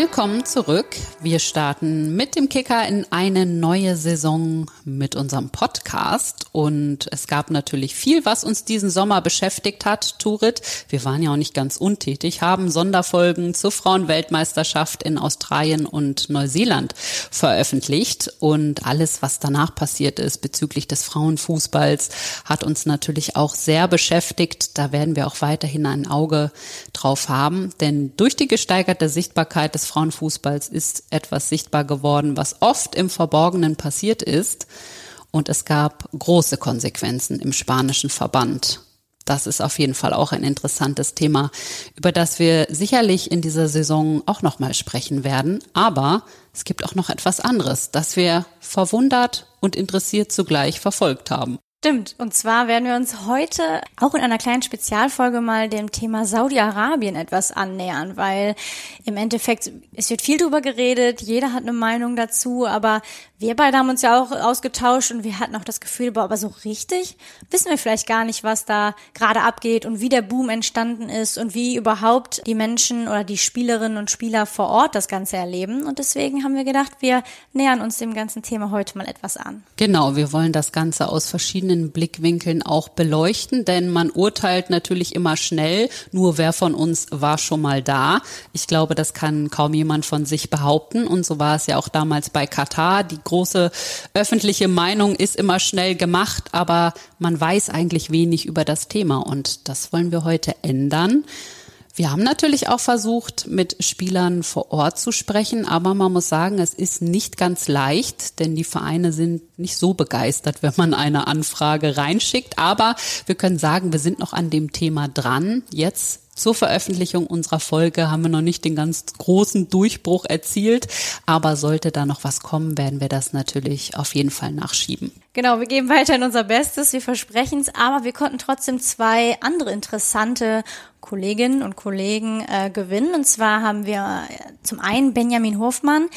Willkommen zurück. Wir starten mit dem Kicker in eine neue Saison mit unserem Podcast. Und es gab natürlich viel, was uns diesen Sommer beschäftigt hat, Turit. Wir waren ja auch nicht ganz untätig, haben Sonderfolgen zur Frauenweltmeisterschaft in Australien und Neuseeland veröffentlicht. Und alles, was danach passiert ist bezüglich des Frauenfußballs, hat uns natürlich auch sehr beschäftigt. Da werden wir auch weiterhin ein Auge drauf haben. Denn durch die gesteigerte Sichtbarkeit des Frauenfußballs ist etwas sichtbar geworden, was oft im Verborgenen passiert ist. Und es gab große Konsequenzen im spanischen Verband. Das ist auf jeden Fall auch ein interessantes Thema, über das wir sicherlich in dieser Saison auch nochmal sprechen werden. Aber es gibt auch noch etwas anderes, das wir verwundert und interessiert zugleich verfolgt haben. Stimmt. Und zwar werden wir uns heute auch in einer kleinen Spezialfolge mal dem Thema Saudi-Arabien etwas annähern, weil im Endeffekt, es wird viel drüber geredet, jeder hat eine Meinung dazu, aber wir beide haben uns ja auch ausgetauscht und wir hatten auch das Gefühl, aber so richtig wissen wir vielleicht gar nicht, was da gerade abgeht und wie der Boom entstanden ist und wie überhaupt die Menschen oder die Spielerinnen und Spieler vor Ort das Ganze erleben. Und deswegen haben wir gedacht, wir nähern uns dem ganzen Thema heute mal etwas an. Genau, wir wollen das Ganze aus verschiedenen Blickwinkeln auch beleuchten, denn man urteilt natürlich immer schnell, nur wer von uns war schon mal da. Ich glaube, das kann kaum jemand von sich behaupten und so war es ja auch damals bei Katar. Die große öffentliche Meinung ist immer schnell gemacht, aber man weiß eigentlich wenig über das Thema und das wollen wir heute ändern. Wir haben natürlich auch versucht, mit Spielern vor Ort zu sprechen, aber man muss sagen, es ist nicht ganz leicht, denn die Vereine sind nicht so begeistert, wenn man eine Anfrage reinschickt. Aber wir können sagen, wir sind noch an dem Thema dran. Jetzt zur Veröffentlichung unserer Folge haben wir noch nicht den ganz großen Durchbruch erzielt, aber sollte da noch was kommen, werden wir das natürlich auf jeden Fall nachschieben. Genau, wir geben weiterhin unser Bestes, wir versprechen es, aber wir konnten trotzdem zwei andere interessante Kolleginnen und Kollegen äh, gewinnen. Und zwar haben wir äh, zum einen Benjamin Hofmann,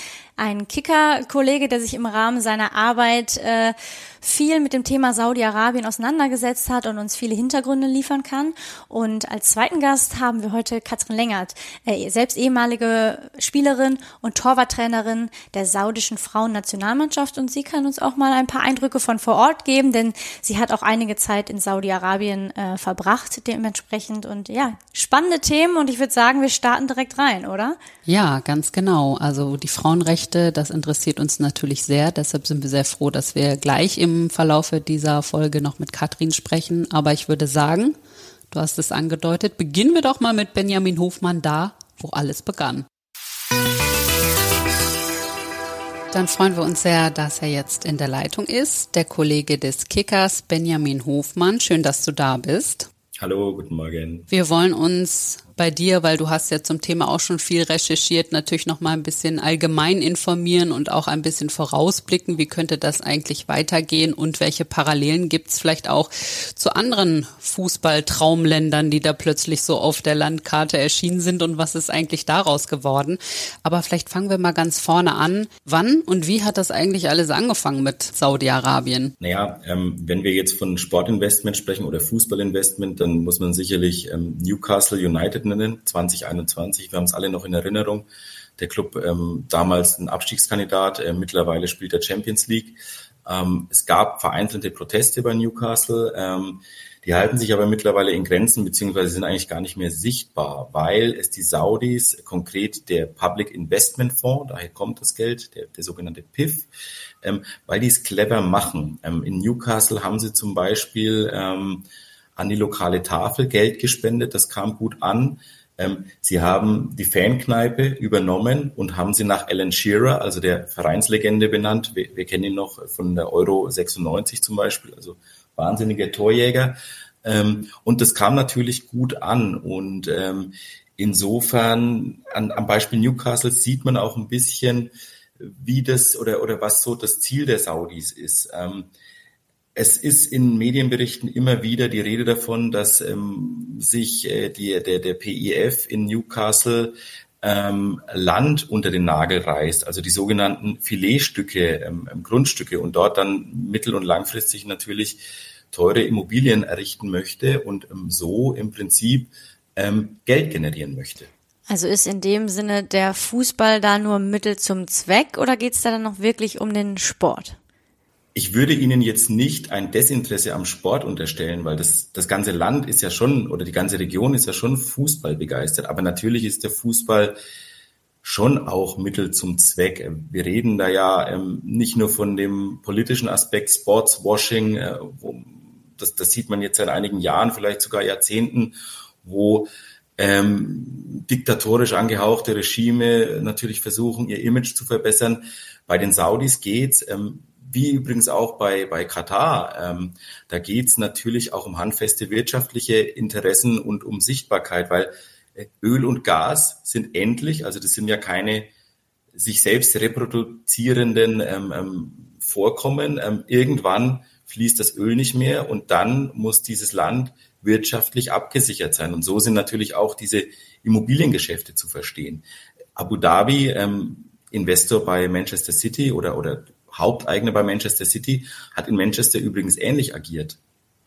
ein Kicker-Kollege, der sich im Rahmen seiner Arbeit äh, viel mit dem Thema Saudi-Arabien auseinandergesetzt hat und uns viele Hintergründe liefern kann. Und als zweiten Gast haben wir heute Katrin Lengert, äh, selbst ehemalige Spielerin und Torwarttrainerin der saudischen Frauennationalmannschaft. Und sie kann uns auch mal ein paar Eindrücke von vor Ort geben, denn sie hat auch einige Zeit in Saudi-Arabien äh, verbracht dementsprechend. Und ja, spannende Themen und ich würde sagen, wir starten direkt rein, oder? Ja, ganz genau. Also die Frauenrechte, das interessiert uns natürlich sehr. Deshalb sind wir sehr froh, dass wir gleich im Verlaufe dieser Folge noch mit Katrin sprechen. Aber ich würde sagen, du hast es angedeutet, beginnen wir doch mal mit Benjamin Hofmann da, wo alles begann. Dann freuen wir uns sehr, dass er jetzt in der Leitung ist. Der Kollege des Kickers, Benjamin Hofmann. Schön, dass du da bist. Hallo, guten Morgen. Wir wollen uns bei dir, weil du hast ja zum Thema auch schon viel recherchiert, natürlich noch mal ein bisschen allgemein informieren und auch ein bisschen vorausblicken, wie könnte das eigentlich weitergehen und welche Parallelen gibt es vielleicht auch zu anderen Fußballtraumländern, die da plötzlich so auf der Landkarte erschienen sind und was ist eigentlich daraus geworden. Aber vielleicht fangen wir mal ganz vorne an. Wann und wie hat das eigentlich alles angefangen mit Saudi-Arabien? Naja, ähm, wenn wir jetzt von Sportinvestment sprechen oder Fußballinvestment, dann muss man sicherlich ähm, Newcastle United nennen, 2021. Wir haben es alle noch in Erinnerung. Der Club ähm, damals ein Abstiegskandidat, äh, mittlerweile spielt der Champions League. Ähm, es gab vereinzelte Proteste bei Newcastle. Ähm, die halten sich aber mittlerweile in Grenzen, beziehungsweise sind eigentlich gar nicht mehr sichtbar, weil es die Saudis, konkret der Public Investment Fonds, daher kommt das Geld, der, der sogenannte PIF, ähm, weil die es clever machen. Ähm, in Newcastle haben sie zum Beispiel ähm, an die lokale Tafel Geld gespendet. Das kam gut an. Ähm, sie haben die Fankneipe übernommen und haben sie nach Alan Shearer, also der Vereinslegende benannt. Wir, wir kennen ihn noch von der Euro 96 zum Beispiel, also wahnsinniger Torjäger. Ähm, und das kam natürlich gut an. Und ähm, insofern an, am Beispiel Newcastle sieht man auch ein bisschen, wie das oder, oder was so das Ziel der Saudis ist. Ähm, es ist in Medienberichten immer wieder die Rede davon, dass ähm, sich äh, die, der, der PIF in Newcastle ähm, Land unter den Nagel reißt, also die sogenannten Filetstücke, ähm, Grundstücke und dort dann mittel- und langfristig natürlich teure Immobilien errichten möchte und ähm, so im Prinzip ähm, Geld generieren möchte. Also ist in dem Sinne der Fußball da nur Mittel zum Zweck oder geht es da dann noch wirklich um den Sport? Ich würde Ihnen jetzt nicht ein Desinteresse am Sport unterstellen, weil das, das ganze Land ist ja schon oder die ganze Region ist ja schon Fußball begeistert. Aber natürlich ist der Fußball schon auch Mittel zum Zweck. Wir reden da ja ähm, nicht nur von dem politischen Aspekt Sportswashing, äh, wo, das, das sieht man jetzt seit einigen Jahren, vielleicht sogar Jahrzehnten, wo ähm, diktatorisch angehauchte Regime natürlich versuchen, ihr Image zu verbessern. Bei den Saudis geht's ähm, wie übrigens auch bei, bei Katar. Ähm, da geht's natürlich auch um handfeste wirtschaftliche Interessen und um Sichtbarkeit, weil äh, Öl und Gas sind endlich, also das sind ja keine sich selbst reproduzierenden ähm, ähm, Vorkommen. Ähm, irgendwann fließt das Öl nicht mehr und dann muss dieses Land wirtschaftlich abgesichert sein. Und so sind natürlich auch diese Immobiliengeschäfte zu verstehen. Abu Dhabi, ähm, Investor bei Manchester City oder, oder Haupteigner bei Manchester City, hat in Manchester übrigens ähnlich agiert.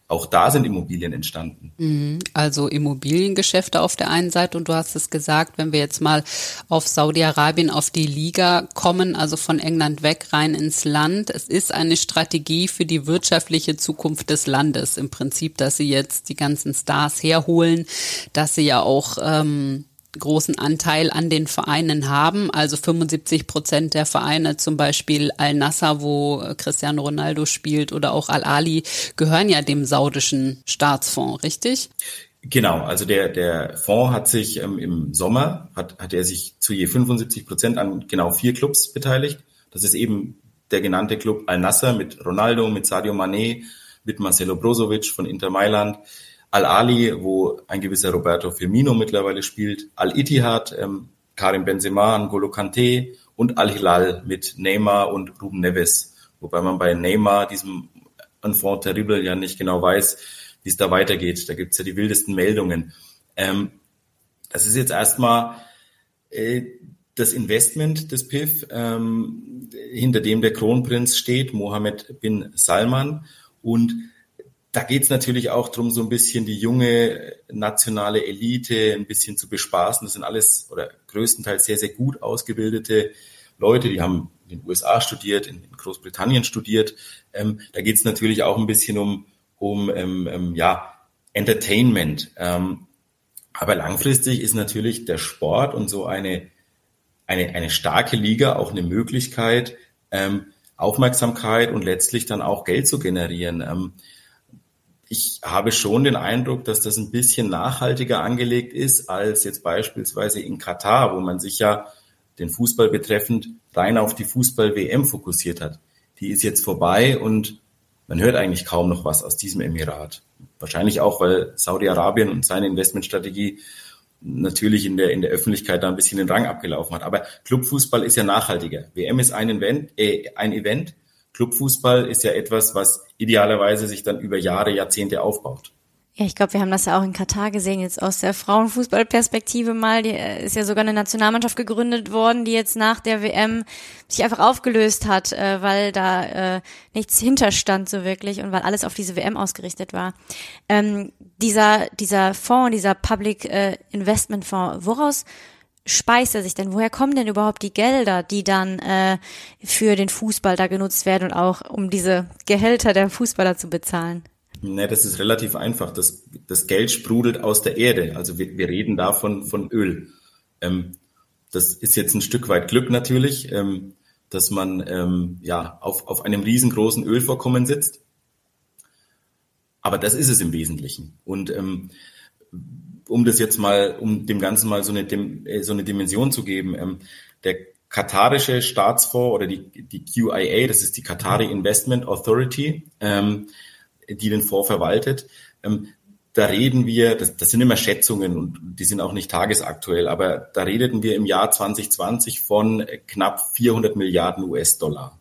Auch da sind Immobilien entstanden. Mhm. Also Immobiliengeschäfte auf der einen Seite und du hast es gesagt, wenn wir jetzt mal auf Saudi-Arabien, auf die Liga kommen, also von England weg rein ins Land. Es ist eine Strategie für die wirtschaftliche Zukunft des Landes im Prinzip, dass sie jetzt die ganzen Stars herholen, dass sie ja auch ähm, großen Anteil an den Vereinen haben. Also 75 Prozent der Vereine, zum Beispiel Al-Nassr, wo Cristiano Ronaldo spielt, oder auch Al-Ali, gehören ja dem saudischen Staatsfonds, richtig? Genau, also der, der Fonds hat sich ähm, im Sommer, hat, hat er sich zu je 75 Prozent an genau vier Clubs beteiligt. Das ist eben der genannte Club Al-Nassr mit Ronaldo, mit Sadio Mané, mit Marcelo Brozovic von Inter Mailand, Al-Ali, wo ein gewisser Roberto Firmino mittlerweile spielt, Al-Ittihad, ähm, Karim Benzema, N'Golo Kante und Al-Hilal mit Neymar und Ruben Neves. Wobei man bei Neymar, diesem Enfant terrible, ja nicht genau weiß, wie es da weitergeht. Da gibt's ja die wildesten Meldungen. Ähm, das ist jetzt erstmal äh, das Investment des PIF, ähm, hinter dem der Kronprinz steht, Mohammed bin Salman. Und da geht es natürlich auch darum, so ein bisschen die junge nationale Elite ein bisschen zu bespaßen. Das sind alles oder größtenteils sehr, sehr gut ausgebildete Leute, die haben in den USA studiert, in Großbritannien studiert. Ähm, da geht es natürlich auch ein bisschen um, um ähm, ähm, ja, Entertainment. Ähm, aber langfristig ist natürlich der Sport und so eine, eine, eine starke Liga auch eine Möglichkeit, ähm, Aufmerksamkeit und letztlich dann auch Geld zu generieren. Ich habe schon den Eindruck, dass das ein bisschen nachhaltiger angelegt ist als jetzt beispielsweise in Katar, wo man sich ja den Fußball betreffend rein auf die Fußball-WM fokussiert hat. Die ist jetzt vorbei und man hört eigentlich kaum noch was aus diesem Emirat. Wahrscheinlich auch, weil Saudi-Arabien und seine Investmentstrategie natürlich in der, in der Öffentlichkeit da ein bisschen den Rang abgelaufen hat. Aber Clubfußball ist ja nachhaltiger. WM ist ein Event, äh, ein Event Clubfußball ist ja etwas, was idealerweise sich dann über Jahre, Jahrzehnte aufbaut. Ja, ich glaube, wir haben das ja auch in Katar gesehen, jetzt aus der Frauenfußballperspektive mal. Die äh, ist ja sogar eine Nationalmannschaft gegründet worden, die jetzt nach der WM sich einfach aufgelöst hat, äh, weil da äh, nichts hinterstand so wirklich und weil alles auf diese WM ausgerichtet war. Ähm, dieser, dieser Fonds, dieser Public Investment Fonds, woraus speist er sich denn? Woher kommen denn überhaupt die Gelder, die dann äh, für den Fußball da genutzt werden und auch um diese Gehälter der Fußballer zu bezahlen? Ne, das ist relativ einfach. Das, das Geld sprudelt aus der Erde. Also wir, wir reden davon von Öl. Ähm, das ist jetzt ein Stück weit Glück natürlich, ähm, dass man ähm, ja auf, auf einem riesengroßen Ölvorkommen sitzt. Aber das ist es im Wesentlichen. Und ähm, um das jetzt mal, um dem Ganzen mal so eine, äh, so eine Dimension zu geben, ähm, der katarische Staatsfonds oder die, die QIA, das ist die Qatari Investment Authority, ähm, die den Fonds verwaltet, ähm, da reden wir, das, das sind immer Schätzungen und die sind auch nicht tagesaktuell, aber da redeten wir im Jahr 2020 von knapp 400 Milliarden US-Dollar.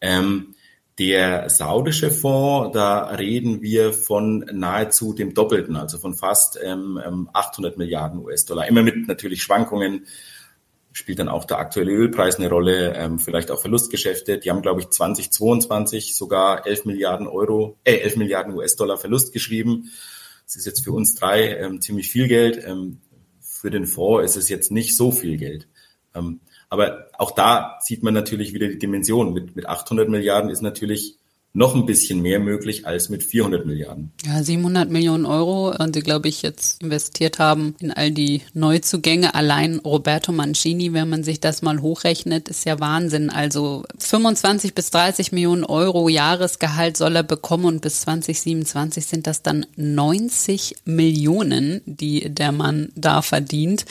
Ähm, der saudische Fonds, da reden wir von nahezu dem Doppelten, also von fast ähm, 800 ähm, Milliarden US-Dollar. Immer mit natürlich Schwankungen, spielt dann auch der aktuelle Ölpreis eine Rolle, ähm, vielleicht auch Verlustgeschäfte. Die haben, glaube ich, 2022 sogar 11 Milliarden Euro, äh, 11 Milliarden US-Dollar Verlust geschrieben. Das ist jetzt für uns drei ähm, ziemlich viel Geld. Ähm, für den Fonds ist es jetzt nicht so viel Geld. Ähm, aber auch da sieht man natürlich wieder die Dimension. Mit, mit 800 Milliarden ist natürlich noch ein bisschen mehr möglich als mit 400 Milliarden. Ja, 700 Millionen Euro, die, äh, glaube ich, jetzt investiert haben in all die Neuzugänge. Allein Roberto Mancini, wenn man sich das mal hochrechnet, ist ja Wahnsinn. Also 25 bis 30 Millionen Euro Jahresgehalt soll er bekommen und bis 2027 sind das dann 90 Millionen, die der Mann da verdient.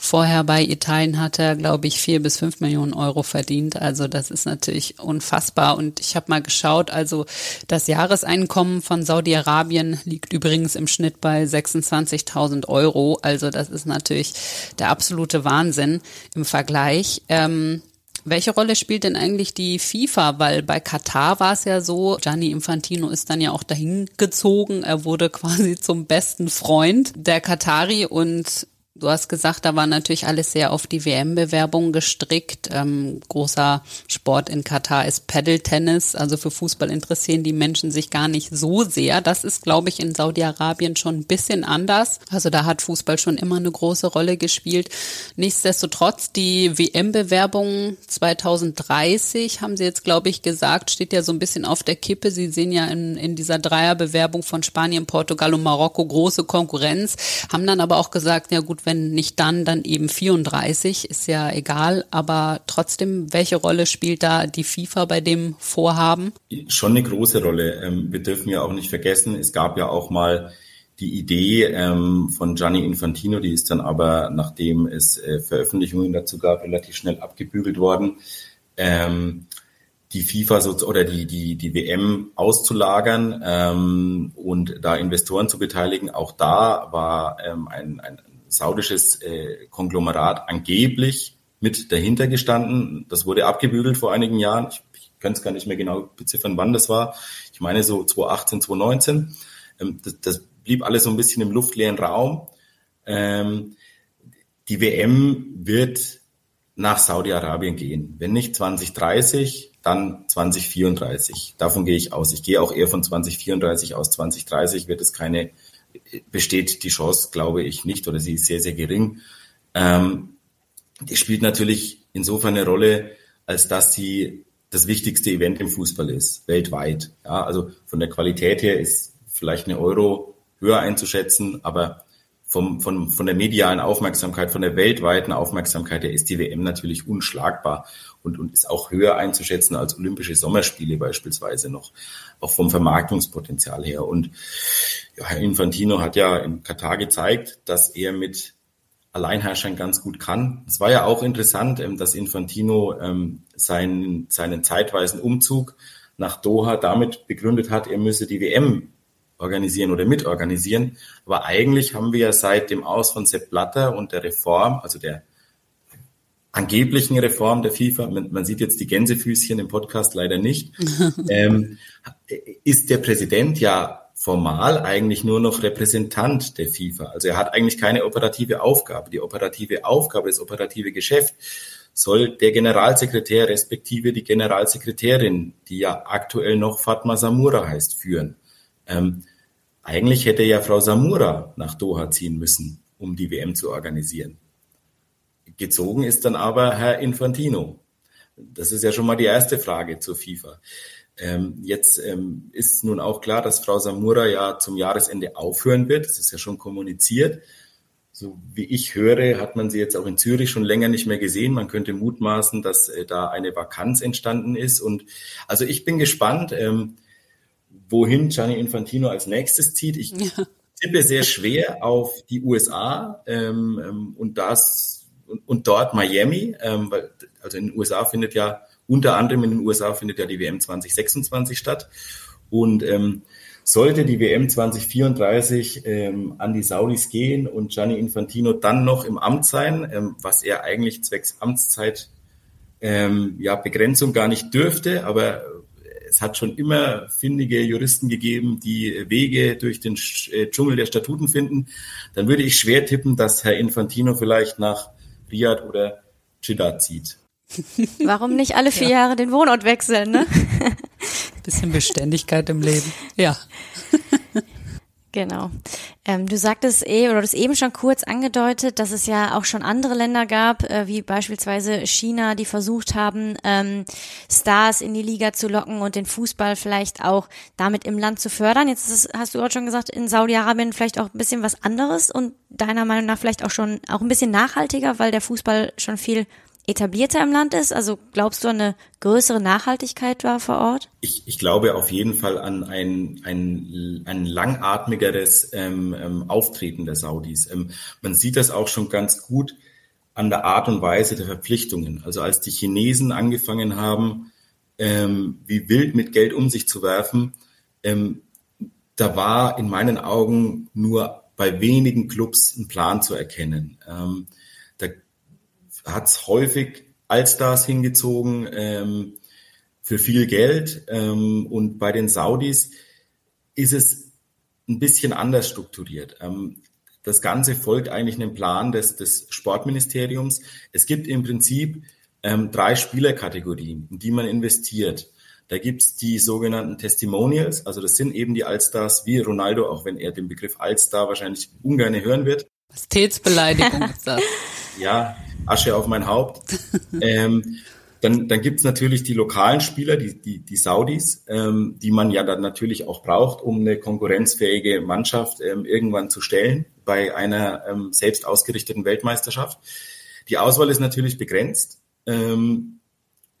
Vorher bei Italien hat er, glaube ich, vier bis fünf Millionen Euro verdient. Also das ist natürlich unfassbar. Und ich habe mal geschaut, also das Jahreseinkommen von Saudi-Arabien liegt übrigens im Schnitt bei 26.000 Euro. Also das ist natürlich der absolute Wahnsinn im Vergleich. Ähm, welche Rolle spielt denn eigentlich die FIFA? Weil bei Katar war es ja so, Gianni Infantino ist dann ja auch dahin gezogen. Er wurde quasi zum besten Freund der Katari und Du hast gesagt, da war natürlich alles sehr auf die WM-Bewerbung gestrickt. Ähm, großer Sport in Katar ist Paddle-Tennis. Also für Fußball interessieren die Menschen sich gar nicht so sehr. Das ist, glaube ich, in Saudi-Arabien schon ein bisschen anders. Also da hat Fußball schon immer eine große Rolle gespielt. Nichtsdestotrotz, die WM-Bewerbung 2030 haben Sie jetzt, glaube ich, gesagt, steht ja so ein bisschen auf der Kippe. Sie sehen ja in, in dieser Dreierbewerbung von Spanien, Portugal und Marokko große Konkurrenz, haben dann aber auch gesagt, ja gut, wenn nicht dann, dann eben 34, ist ja egal. Aber trotzdem, welche Rolle spielt da die FIFA bei dem Vorhaben? Schon eine große Rolle. Ähm, wir dürfen ja auch nicht vergessen, es gab ja auch mal die Idee ähm, von Gianni Infantino, die ist dann aber, nachdem es äh, Veröffentlichungen dazu gab, relativ schnell abgebügelt worden, ähm, die FIFA oder die, die, die WM auszulagern ähm, und da Investoren zu beteiligen. Auch da war ein, ein saudisches äh, Konglomerat angeblich mit dahinter gestanden. Das wurde abgebügelt vor einigen Jahren. Ich, ich kann es gar nicht mehr genau beziffern, wann das war. Ich meine so 2018, 2019. Ähm, das, das blieb alles so ein bisschen im luftleeren Raum. Ähm, die WM wird nach Saudi-Arabien gehen. Wenn nicht 2030, dann 2034. Davon gehe ich aus. Ich gehe auch eher von 2034 aus. 2030 wird es keine besteht die Chance, glaube ich, nicht oder sie ist sehr, sehr gering. Ähm, die spielt natürlich insofern eine Rolle, als dass sie das wichtigste Event im Fußball ist, weltweit. Ja, also von der Qualität her ist vielleicht eine Euro höher einzuschätzen, aber vom, von, von der medialen Aufmerksamkeit, von der weltweiten Aufmerksamkeit her ist die WM natürlich unschlagbar und, und ist auch höher einzuschätzen als Olympische Sommerspiele beispielsweise noch, auch vom Vermarktungspotenzial her. Und ja, Herr Infantino hat ja in Katar gezeigt, dass er mit Alleinherrschern ganz gut kann. Es war ja auch interessant, ähm, dass Infantino ähm, seinen, seinen zeitweisen Umzug nach Doha damit begründet hat, er müsse die WM organisieren oder mitorganisieren. Aber eigentlich haben wir ja seit dem Aus von Sepp Blatter und der Reform, also der angeblichen Reform der FIFA, man, man sieht jetzt die Gänsefüßchen im Podcast leider nicht, ähm, ist der Präsident ja formal eigentlich nur noch Repräsentant der FIFA. Also er hat eigentlich keine operative Aufgabe. Die operative Aufgabe, das operative Geschäft soll der Generalsekretär respektive die Generalsekretärin, die ja aktuell noch Fatma Samura heißt, führen. Ähm, eigentlich hätte ja Frau Samura nach Doha ziehen müssen, um die WM zu organisieren. Gezogen ist dann aber Herr Infantino. Das ist ja schon mal die erste Frage zur FIFA. Ähm, jetzt ähm, ist nun auch klar, dass Frau Samura ja zum Jahresende aufhören wird. Das ist ja schon kommuniziert. So wie ich höre, hat man sie jetzt auch in Zürich schon länger nicht mehr gesehen. Man könnte mutmaßen, dass äh, da eine Vakanz entstanden ist. Und also ich bin gespannt. Ähm, wohin Gianni Infantino als nächstes zieht. Ich ja. tippe sehr schwer auf die USA ähm, ähm, und das und, und dort Miami, ähm, weil also in den USA findet ja unter anderem in den USA findet ja die WM 2026 statt und ähm, sollte die WM 2034 ähm, an die Saudis gehen und Gianni Infantino dann noch im Amt sein, ähm, was er eigentlich zwecks Amtszeit ähm, ja Begrenzung gar nicht dürfte, aber es hat schon immer findige Juristen gegeben, die Wege durch den äh, Dschungel der Statuten finden. Dann würde ich schwer tippen, dass Herr Infantino vielleicht nach Riyadh oder Jeddah zieht. Warum nicht alle vier ja. Jahre den Wohnort wechseln, ne? Bisschen Beständigkeit im Leben, ja. Genau. Ähm, du sagtest eh, oder du hast eben schon kurz angedeutet, dass es ja auch schon andere Länder gab, äh, wie beispielsweise China, die versucht haben, ähm, Stars in die Liga zu locken und den Fußball vielleicht auch damit im Land zu fördern. Jetzt ist, hast du gerade schon gesagt, in Saudi-Arabien vielleicht auch ein bisschen was anderes und deiner Meinung nach vielleicht auch schon auch ein bisschen nachhaltiger, weil der Fußball schon viel etablierter im Land ist? Also glaubst du an eine größere Nachhaltigkeit war vor Ort? Ich, ich glaube auf jeden Fall an ein, ein, ein langatmigeres ähm, ähm, Auftreten der Saudis. Ähm, man sieht das auch schon ganz gut an der Art und Weise der Verpflichtungen. Also als die Chinesen angefangen haben, ähm, wie wild mit Geld um sich zu werfen, ähm, da war in meinen Augen nur bei wenigen Clubs ein Plan zu erkennen. Ähm, hat es häufig Allstars hingezogen ähm, für viel Geld. Ähm, und bei den Saudis ist es ein bisschen anders strukturiert. Ähm, das Ganze folgt eigentlich einem Plan des, des Sportministeriums. Es gibt im Prinzip ähm, drei Spielerkategorien, in die man investiert. Da gibt's die sogenannten Testimonials, also das sind eben die Allstars wie Ronaldo, auch wenn er den Begriff Allstar wahrscheinlich ungern hören wird. Majestätsbeleidigung ist das. ja, Asche auf mein Haupt. ähm, dann, dann gibt es natürlich die lokalen Spieler, die, die, die Saudis, ähm, die man ja dann natürlich auch braucht, um eine konkurrenzfähige Mannschaft ähm, irgendwann zu stellen bei einer ähm, selbst ausgerichteten Weltmeisterschaft. Die Auswahl ist natürlich begrenzt. Ähm,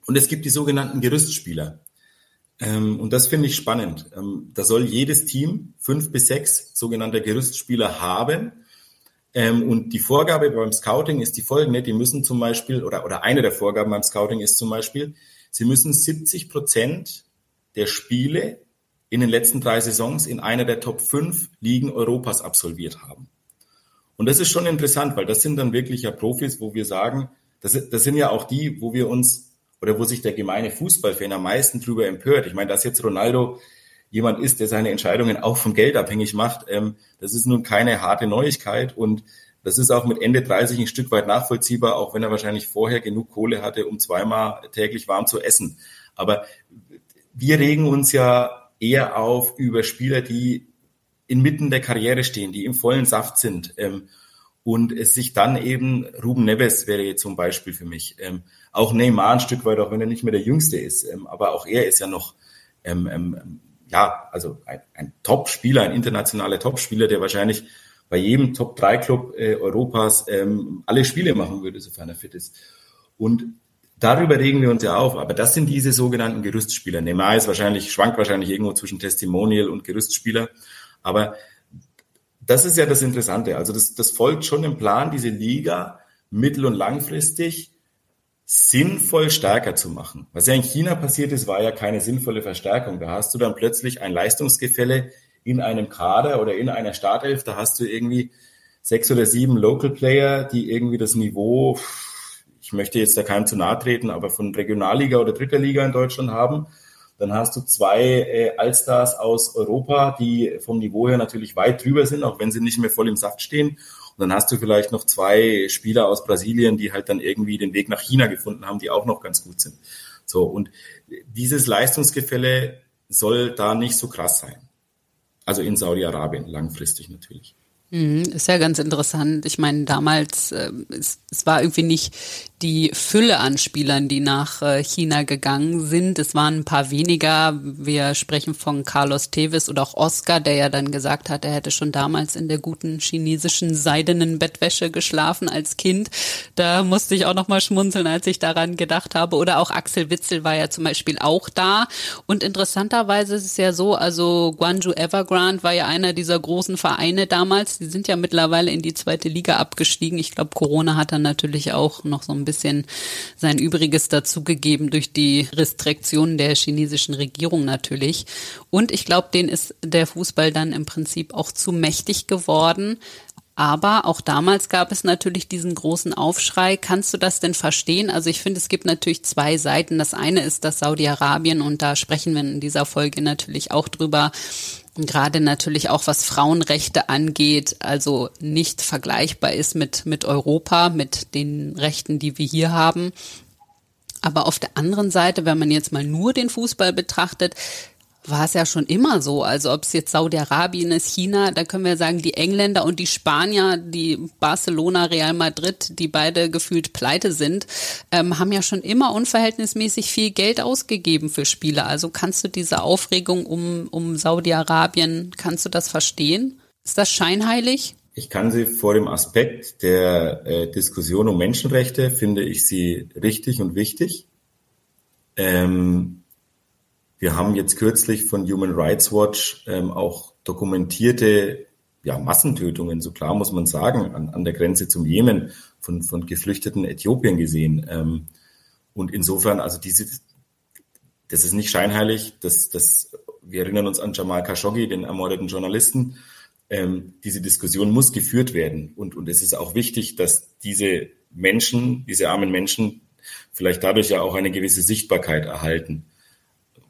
und es gibt die sogenannten Gerüstspieler. Ähm, und das finde ich spannend. Ähm, da soll jedes Team fünf bis sechs sogenannte Gerüstspieler haben ähm, und die Vorgabe beim Scouting ist die folgende, die müssen zum Beispiel, oder, oder eine der Vorgaben beim Scouting ist zum Beispiel, sie müssen 70 Prozent der Spiele in den letzten drei Saisons in einer der Top 5 Ligen Europas absolviert haben. Und das ist schon interessant, weil das sind dann wirklich ja Profis, wo wir sagen, das, das sind ja auch die, wo wir uns, oder wo sich der gemeine Fußballfan am meisten drüber empört. Ich meine, dass jetzt Ronaldo jemand ist, der seine Entscheidungen auch vom Geld abhängig macht. Ähm, das ist nun keine harte Neuigkeit und das ist auch mit Ende 30 ein Stück weit nachvollziehbar, auch wenn er wahrscheinlich vorher genug Kohle hatte, um zweimal täglich warm zu essen. Aber wir regen uns ja eher auf über Spieler, die inmitten der Karriere stehen, die im vollen Saft sind. Ähm, und es sich dann eben, Ruben Neves wäre jetzt zum Beispiel für mich, ähm, auch Neymar ein Stück weit, auch wenn er nicht mehr der Jüngste ist, aber auch er ist ja noch ähm, ähm, ja, also ein, ein Top-Spieler, ein internationaler Top-Spieler, der wahrscheinlich bei jedem Top-3-Club äh, Europas ähm, alle Spiele machen würde, sofern er fit ist. Und darüber regen wir uns ja auf. Aber das sind diese sogenannten Gerüstspieler. Neymar ist wahrscheinlich, schwankt wahrscheinlich irgendwo zwischen Testimonial und Gerüstspieler. Aber das ist ja das Interessante. Also das, das folgt schon im Plan, diese Liga mittel- und langfristig sinnvoll stärker zu machen. Was ja in China passiert ist, war ja keine sinnvolle Verstärkung. Da hast du dann plötzlich ein Leistungsgefälle in einem Kader oder in einer Startelf. Da hast du irgendwie sechs oder sieben Local Player, die irgendwie das Niveau, ich möchte jetzt da keinem zu nahe treten, aber von Regionalliga oder Dritter Liga in Deutschland haben. Dann hast du zwei äh, Allstars aus Europa, die vom Niveau her natürlich weit drüber sind, auch wenn sie nicht mehr voll im Saft stehen. Und dann hast du vielleicht noch zwei Spieler aus Brasilien, die halt dann irgendwie den Weg nach China gefunden haben, die auch noch ganz gut sind. So, und dieses Leistungsgefälle soll da nicht so krass sein. Also in Saudi-Arabien langfristig natürlich. Mhm, ist ja ganz interessant. Ich meine, damals, äh, es, es war irgendwie nicht die Fülle an Spielern, die nach äh, China gegangen sind. Es waren ein paar weniger. Wir sprechen von Carlos Teves oder auch Oscar, der ja dann gesagt hat, er hätte schon damals in der guten chinesischen seidenen Bettwäsche geschlafen als Kind. Da musste ich auch noch mal schmunzeln, als ich daran gedacht habe. Oder auch Axel Witzel war ja zum Beispiel auch da. Und interessanterweise ist es ja so, also Guangzhou Evergrande war ja einer dieser großen Vereine damals. Die sind ja mittlerweile in die zweite Liga abgestiegen. Ich glaube, Corona hat dann natürlich auch noch so ein bisschen sein Übriges dazugegeben durch die Restriktionen der chinesischen Regierung natürlich. Und ich glaube, denen ist der Fußball dann im Prinzip auch zu mächtig geworden. Aber auch damals gab es natürlich diesen großen Aufschrei. Kannst du das denn verstehen? Also ich finde, es gibt natürlich zwei Seiten. Das eine ist das Saudi-Arabien und da sprechen wir in dieser Folge natürlich auch drüber, gerade natürlich auch was Frauenrechte angeht, also nicht vergleichbar ist mit, mit Europa, mit den Rechten, die wir hier haben. Aber auf der anderen Seite, wenn man jetzt mal nur den Fußball betrachtet, war es ja schon immer so. Also ob es jetzt Saudi-Arabien ist, China, da können wir sagen, die Engländer und die Spanier, die Barcelona, Real Madrid, die beide gefühlt pleite sind, ähm, haben ja schon immer unverhältnismäßig viel Geld ausgegeben für Spiele. Also kannst du diese Aufregung um, um Saudi-Arabien, kannst du das verstehen? Ist das scheinheilig? Ich kann sie vor dem Aspekt der äh, Diskussion um Menschenrechte, finde ich sie richtig und wichtig. Ähm, wir haben jetzt kürzlich von Human Rights Watch ähm, auch dokumentierte ja, Massentötungen, so klar muss man sagen, an, an der Grenze zum Jemen von, von geflüchteten Äthiopien gesehen. Ähm, und insofern, also diese, das ist nicht scheinheilig, das, das, wir erinnern uns an Jamal Khashoggi, den ermordeten Journalisten, ähm, diese Diskussion muss geführt werden. Und, und es ist auch wichtig, dass diese Menschen, diese armen Menschen, vielleicht dadurch ja auch eine gewisse Sichtbarkeit erhalten.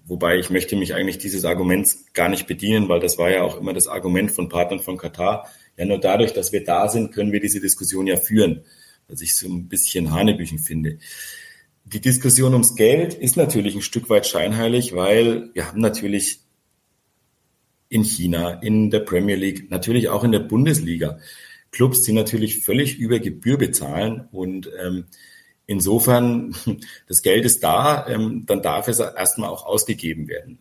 Wobei ich möchte mich eigentlich dieses Arguments gar nicht bedienen, weil das war ja auch immer das Argument von Partnern von Katar. Ja, nur dadurch, dass wir da sind, können wir diese Diskussion ja führen, was ich so ein bisschen Hanebüchen finde. Die Diskussion ums Geld ist natürlich ein Stück weit scheinheilig, weil wir haben natürlich in China, in der Premier League, natürlich auch in der Bundesliga. Clubs, die natürlich völlig über Gebühr bezahlen und ähm, insofern, das Geld ist da, ähm, dann darf es erstmal auch ausgegeben werden.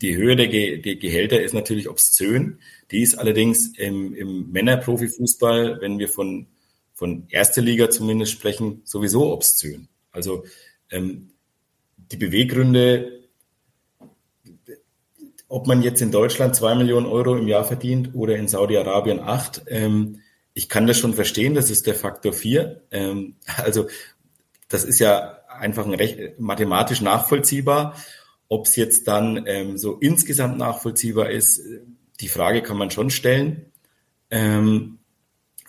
Die, Höhe der, Ge der, Gehälter ist natürlich obszön. Die ist allerdings im, im Männerprofifußball, wenn wir von, von erster Liga zumindest sprechen, sowieso obszön. Also ähm, die Beweggründe ob man jetzt in Deutschland zwei Millionen Euro im Jahr verdient oder in Saudi-Arabien acht, ähm, ich kann das schon verstehen, das ist der Faktor vier. Ähm, also das ist ja einfach ein recht, mathematisch nachvollziehbar. Ob es jetzt dann ähm, so insgesamt nachvollziehbar ist, die Frage kann man schon stellen. Ähm,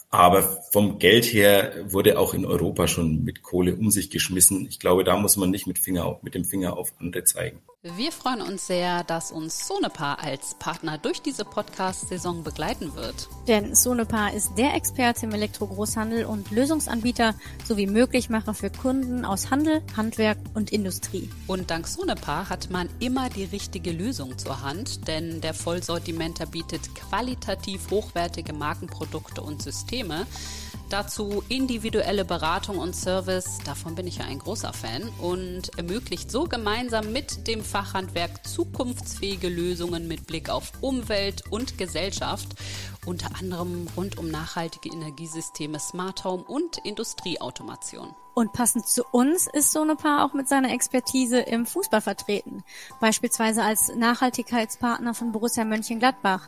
aber vom Geld her wurde auch in Europa schon mit Kohle um sich geschmissen. Ich glaube, da muss man nicht mit, Finger, mit dem Finger auf andere zeigen. Wir freuen uns sehr, dass uns Sonepar als Partner durch diese Podcast-Saison begleiten wird. Denn Sonepar ist der Experte im Elektrogroßhandel und Lösungsanbieter sowie Möglichmacher für Kunden aus Handel, Handwerk und Industrie. Und dank Sonepar hat man immer die richtige Lösung zur Hand, denn der Vollsortimenter bietet qualitativ hochwertige Markenprodukte und Systeme Dazu individuelle Beratung und Service, davon bin ich ja ein großer Fan und ermöglicht so gemeinsam mit dem Fachhandwerk zukunftsfähige Lösungen mit Blick auf Umwelt und Gesellschaft, unter anderem rund um nachhaltige Energiesysteme, Smart Home und Industrieautomation. Und passend zu uns ist Sonepar auch mit seiner Expertise im Fußball vertreten, beispielsweise als Nachhaltigkeitspartner von Borussia Mönchengladbach.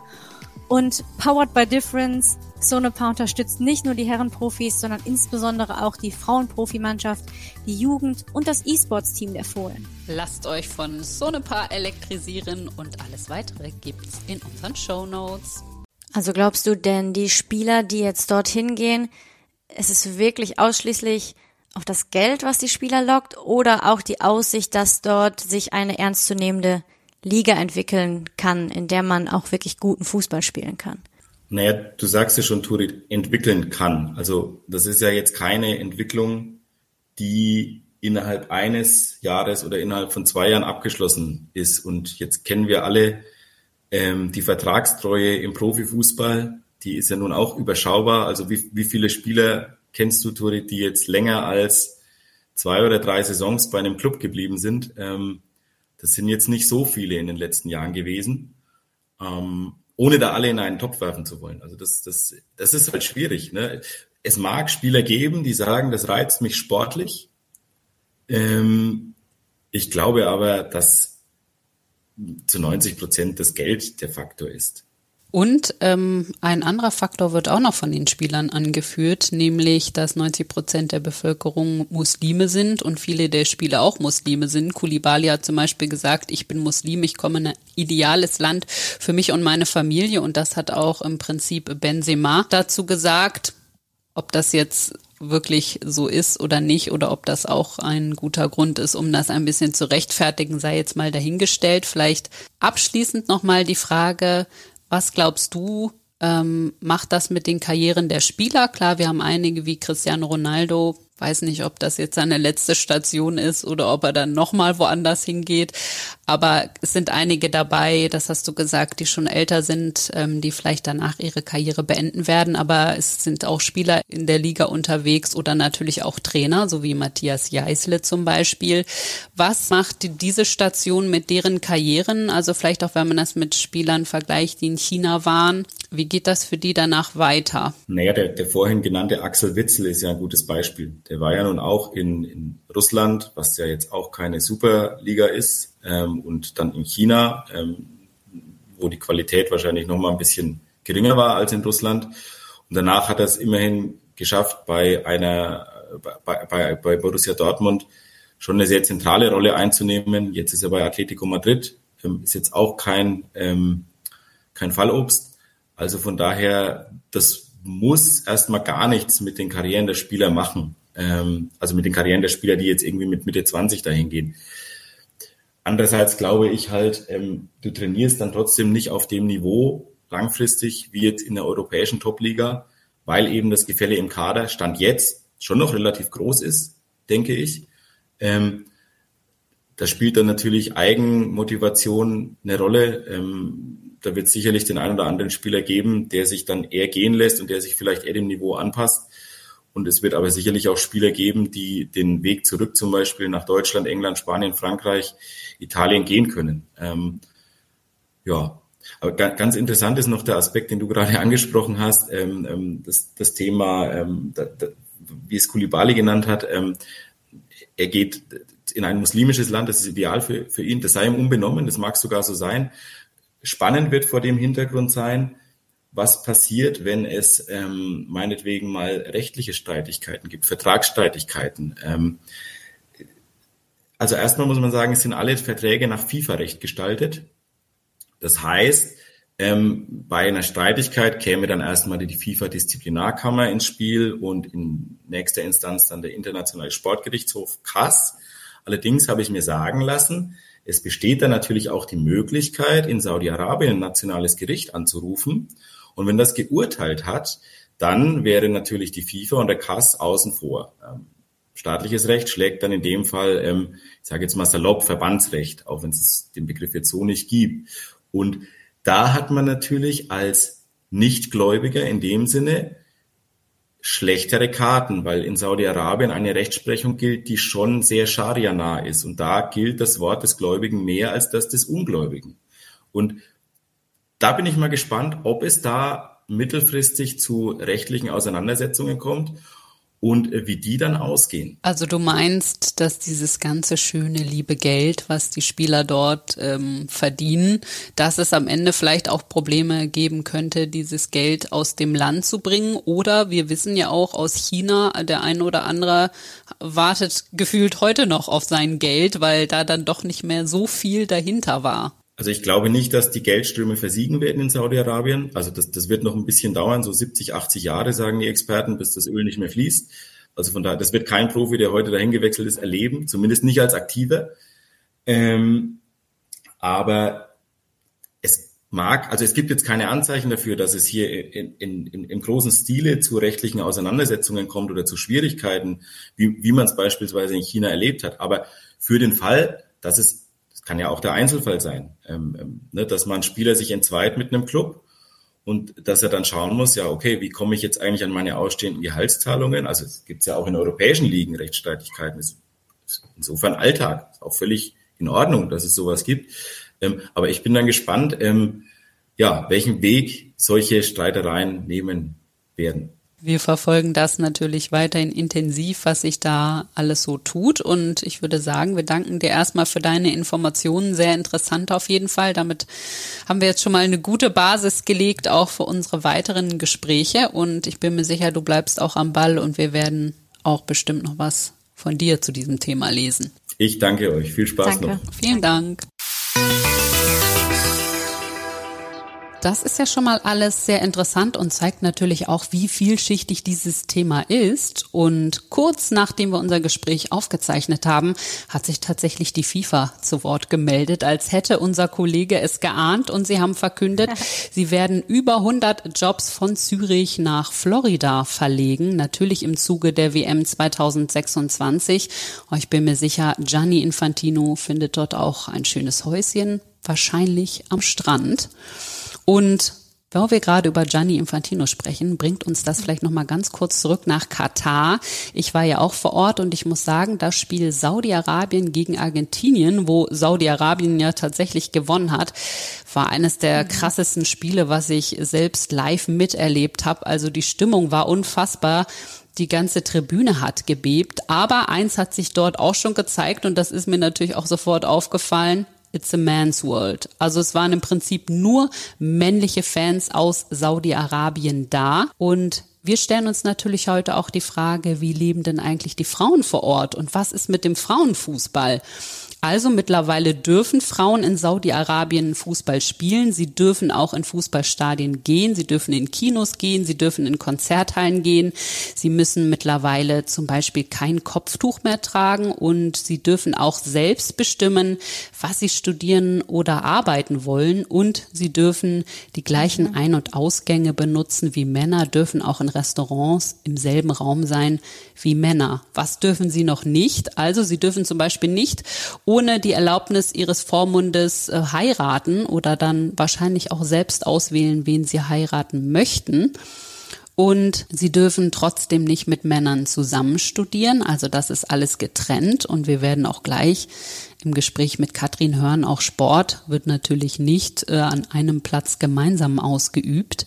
Und Powered by Difference, Sonepar unterstützt nicht nur die Herrenprofis, sondern insbesondere auch die Frauenprofimannschaft, die Jugend und das E-Sports-Team der Fohlen. Lasst euch von Sonepar elektrisieren und alles weitere gibt's in unseren Show Notes. Also glaubst du denn, die Spieler, die jetzt dorthin gehen, es ist wirklich ausschließlich auf das Geld, was die Spieler lockt, oder auch die Aussicht, dass dort sich eine ernstzunehmende Liga entwickeln kann, in der man auch wirklich guten Fußball spielen kann? Naja, du sagst ja schon, Turit, entwickeln kann. Also das ist ja jetzt keine Entwicklung, die innerhalb eines Jahres oder innerhalb von zwei Jahren abgeschlossen ist. Und jetzt kennen wir alle ähm, die Vertragstreue im Profifußball. Die ist ja nun auch überschaubar. Also wie, wie viele Spieler kennst du, Turit, die jetzt länger als zwei oder drei Saisons bei einem Club geblieben sind? Ähm, das sind jetzt nicht so viele in den letzten Jahren gewesen, ähm, ohne da alle in einen Topf werfen zu wollen. Also das, das, das ist halt schwierig. Ne? Es mag Spieler geben, die sagen, das reizt mich sportlich. Ähm, ich glaube aber, dass zu 90 Prozent das Geld der Faktor ist. Und ähm, ein anderer Faktor wird auch noch von den Spielern angeführt, nämlich, dass 90 Prozent der Bevölkerung Muslime sind und viele der Spieler auch Muslime sind. Kulibali hat zum Beispiel gesagt, ich bin Muslim, ich komme in ein ideales Land für mich und meine Familie. Und das hat auch im Prinzip Benzema dazu gesagt. Ob das jetzt wirklich so ist oder nicht oder ob das auch ein guter Grund ist, um das ein bisschen zu rechtfertigen, sei jetzt mal dahingestellt. Vielleicht abschließend nochmal die Frage, was glaubst du, ähm, macht das mit den Karrieren der Spieler? Klar, wir haben einige wie Cristiano Ronaldo. Weiß nicht, ob das jetzt seine letzte Station ist oder ob er dann nochmal woanders hingeht. Aber es sind einige dabei, das hast du gesagt, die schon älter sind, ähm, die vielleicht danach ihre Karriere beenden werden. Aber es sind auch Spieler in der Liga unterwegs oder natürlich auch Trainer, so wie Matthias Jeißle zum Beispiel. Was macht diese Station mit deren Karrieren? Also vielleicht auch, wenn man das mit Spielern vergleicht, die in China waren. Wie geht das für die danach weiter? Naja, der, der vorhin genannte Axel Witzel ist ja ein gutes Beispiel. Der war ja nun auch in, in Russland, was ja jetzt auch keine Superliga ist, ähm, und dann in China, ähm, wo die Qualität wahrscheinlich noch mal ein bisschen geringer war als in Russland. Und danach hat er es immerhin geschafft, bei einer, bei, bei, bei Borussia Dortmund schon eine sehr zentrale Rolle einzunehmen. Jetzt ist er bei Atletico Madrid, ähm, ist jetzt auch kein, ähm, kein Fallobst. Also von daher, das muss erstmal gar nichts mit den Karrieren der Spieler machen. Ähm, also mit den Karrieren der Spieler, die jetzt irgendwie mit Mitte 20 dahin gehen. Andererseits glaube ich halt, ähm, du trainierst dann trotzdem nicht auf dem Niveau langfristig wie jetzt in der europäischen Topliga, weil eben das Gefälle im Kader Stand jetzt schon noch relativ groß ist, denke ich. Ähm, da spielt dann natürlich Eigenmotivation eine Rolle. Ähm, da wird sicherlich den einen oder anderen Spieler geben, der sich dann eher gehen lässt und der sich vielleicht eher dem Niveau anpasst. Und es wird aber sicherlich auch Spieler geben, die den Weg zurück zum Beispiel nach Deutschland, England, Spanien, Frankreich, Italien gehen können. Ähm, ja, aber ganz interessant ist noch der Aspekt, den du gerade angesprochen hast, ähm, ähm, das, das Thema, ähm, da, da, wie es Kulibali genannt hat. Ähm, er geht in ein muslimisches Land, das ist ideal für, für ihn, das sei ihm unbenommen, das mag sogar so sein. Spannend wird vor dem Hintergrund sein, was passiert, wenn es ähm, meinetwegen mal rechtliche Streitigkeiten gibt, Vertragsstreitigkeiten. Ähm, also erstmal muss man sagen, es sind alle Verträge nach FIFA-Recht gestaltet. Das heißt, ähm, bei einer Streitigkeit käme dann erstmal die FIFA-Disziplinarkammer ins Spiel und in nächster Instanz dann der Internationale Sportgerichtshof CAS. Allerdings habe ich mir sagen lassen, es besteht dann natürlich auch die Möglichkeit, in Saudi-Arabien ein nationales Gericht anzurufen. Und wenn das geurteilt hat, dann wäre natürlich die FIFA und der CAS außen vor. Ähm, staatliches Recht schlägt dann in dem Fall, ähm, ich sage jetzt mal salopp, Verbandsrecht, auch wenn es den Begriff jetzt so nicht gibt. Und da hat man natürlich als Nichtgläubiger in dem Sinne schlechtere Karten, weil in Saudi-Arabien eine Rechtsprechung gilt, die schon sehr Scharia-nah ist. Und da gilt das Wort des Gläubigen mehr als das des Ungläubigen. Und da bin ich mal gespannt, ob es da mittelfristig zu rechtlichen Auseinandersetzungen kommt und wie die dann ausgehen. Also du meinst, dass dieses ganze schöne liebe Geld, was die Spieler dort ähm, verdienen, dass es am Ende vielleicht auch Probleme geben könnte, dieses Geld aus dem Land zu bringen? Oder wir wissen ja auch aus China, der eine oder andere wartet gefühlt heute noch auf sein Geld, weil da dann doch nicht mehr so viel dahinter war. Also ich glaube nicht, dass die Geldströme versiegen werden in Saudi-Arabien. Also das, das wird noch ein bisschen dauern, so 70, 80 Jahre, sagen die Experten, bis das Öl nicht mehr fließt. Also von daher, das wird kein Profi, der heute dahin gewechselt ist, erleben, zumindest nicht als Aktiver. Ähm, aber es mag, also es gibt jetzt keine Anzeichen dafür, dass es hier in, in, im großen Stile zu rechtlichen Auseinandersetzungen kommt oder zu Schwierigkeiten, wie, wie man es beispielsweise in China erlebt hat. Aber für den Fall, dass es kann ja auch der Einzelfall sein, ähm, ähm, ne, dass man Spieler sich entzweit mit einem Club und dass er dann schauen muss, ja, okay, wie komme ich jetzt eigentlich an meine ausstehenden Gehaltszahlungen? Also es gibt ja auch in europäischen Ligen Rechtsstreitigkeiten. Das ist insofern Alltag, ist auch völlig in Ordnung, dass es sowas gibt. Ähm, aber ich bin dann gespannt, ähm, ja, welchen Weg solche Streitereien nehmen werden. Wir verfolgen das natürlich weiterhin intensiv, was sich da alles so tut. Und ich würde sagen, wir danken dir erstmal für deine Informationen. Sehr interessant auf jeden Fall. Damit haben wir jetzt schon mal eine gute Basis gelegt, auch für unsere weiteren Gespräche. Und ich bin mir sicher, du bleibst auch am Ball und wir werden auch bestimmt noch was von dir zu diesem Thema lesen. Ich danke euch. Viel Spaß danke. noch. Vielen Dank. Das ist ja schon mal alles sehr interessant und zeigt natürlich auch, wie vielschichtig dieses Thema ist. Und kurz nachdem wir unser Gespräch aufgezeichnet haben, hat sich tatsächlich die FIFA zu Wort gemeldet, als hätte unser Kollege es geahnt und sie haben verkündet, sie werden über 100 Jobs von Zürich nach Florida verlegen, natürlich im Zuge der WM 2026. Ich bin mir sicher, Gianni Infantino findet dort auch ein schönes Häuschen, wahrscheinlich am Strand. Und weil wir gerade über Gianni Infantino sprechen, bringt uns das vielleicht noch mal ganz kurz zurück nach Katar. Ich war ja auch vor Ort und ich muss sagen, das Spiel Saudi-Arabien gegen Argentinien, wo Saudi-Arabien ja tatsächlich gewonnen hat, war eines der mhm. krassesten Spiele, was ich selbst live miterlebt habe. Also die Stimmung war unfassbar. Die ganze Tribüne hat gebebt. Aber eins hat sich dort auch schon gezeigt und das ist mir natürlich auch sofort aufgefallen. It's a Man's World. Also es waren im Prinzip nur männliche Fans aus Saudi-Arabien da und wir stellen uns natürlich heute auch die Frage, wie leben denn eigentlich die Frauen vor Ort und was ist mit dem Frauenfußball? Also mittlerweile dürfen Frauen in Saudi-Arabien Fußball spielen. Sie dürfen auch in Fußballstadien gehen. Sie dürfen in Kinos gehen. Sie dürfen in Konzerthallen gehen. Sie müssen mittlerweile zum Beispiel kein Kopftuch mehr tragen und sie dürfen auch selbst bestimmen, was sie studieren oder arbeiten wollen. Und sie dürfen die gleichen mhm. Ein- und Ausgänge benutzen wie Männer, dürfen auch in Restaurants im selben Raum sein wie Männer. Was dürfen sie noch nicht? Also sie dürfen zum Beispiel nicht ohne die Erlaubnis ihres Vormundes äh, heiraten oder dann wahrscheinlich auch selbst auswählen, wen sie heiraten möchten. Und sie dürfen trotzdem nicht mit Männern zusammen studieren. Also das ist alles getrennt. Und wir werden auch gleich im Gespräch mit Katrin hören, auch Sport wird natürlich nicht äh, an einem Platz gemeinsam ausgeübt.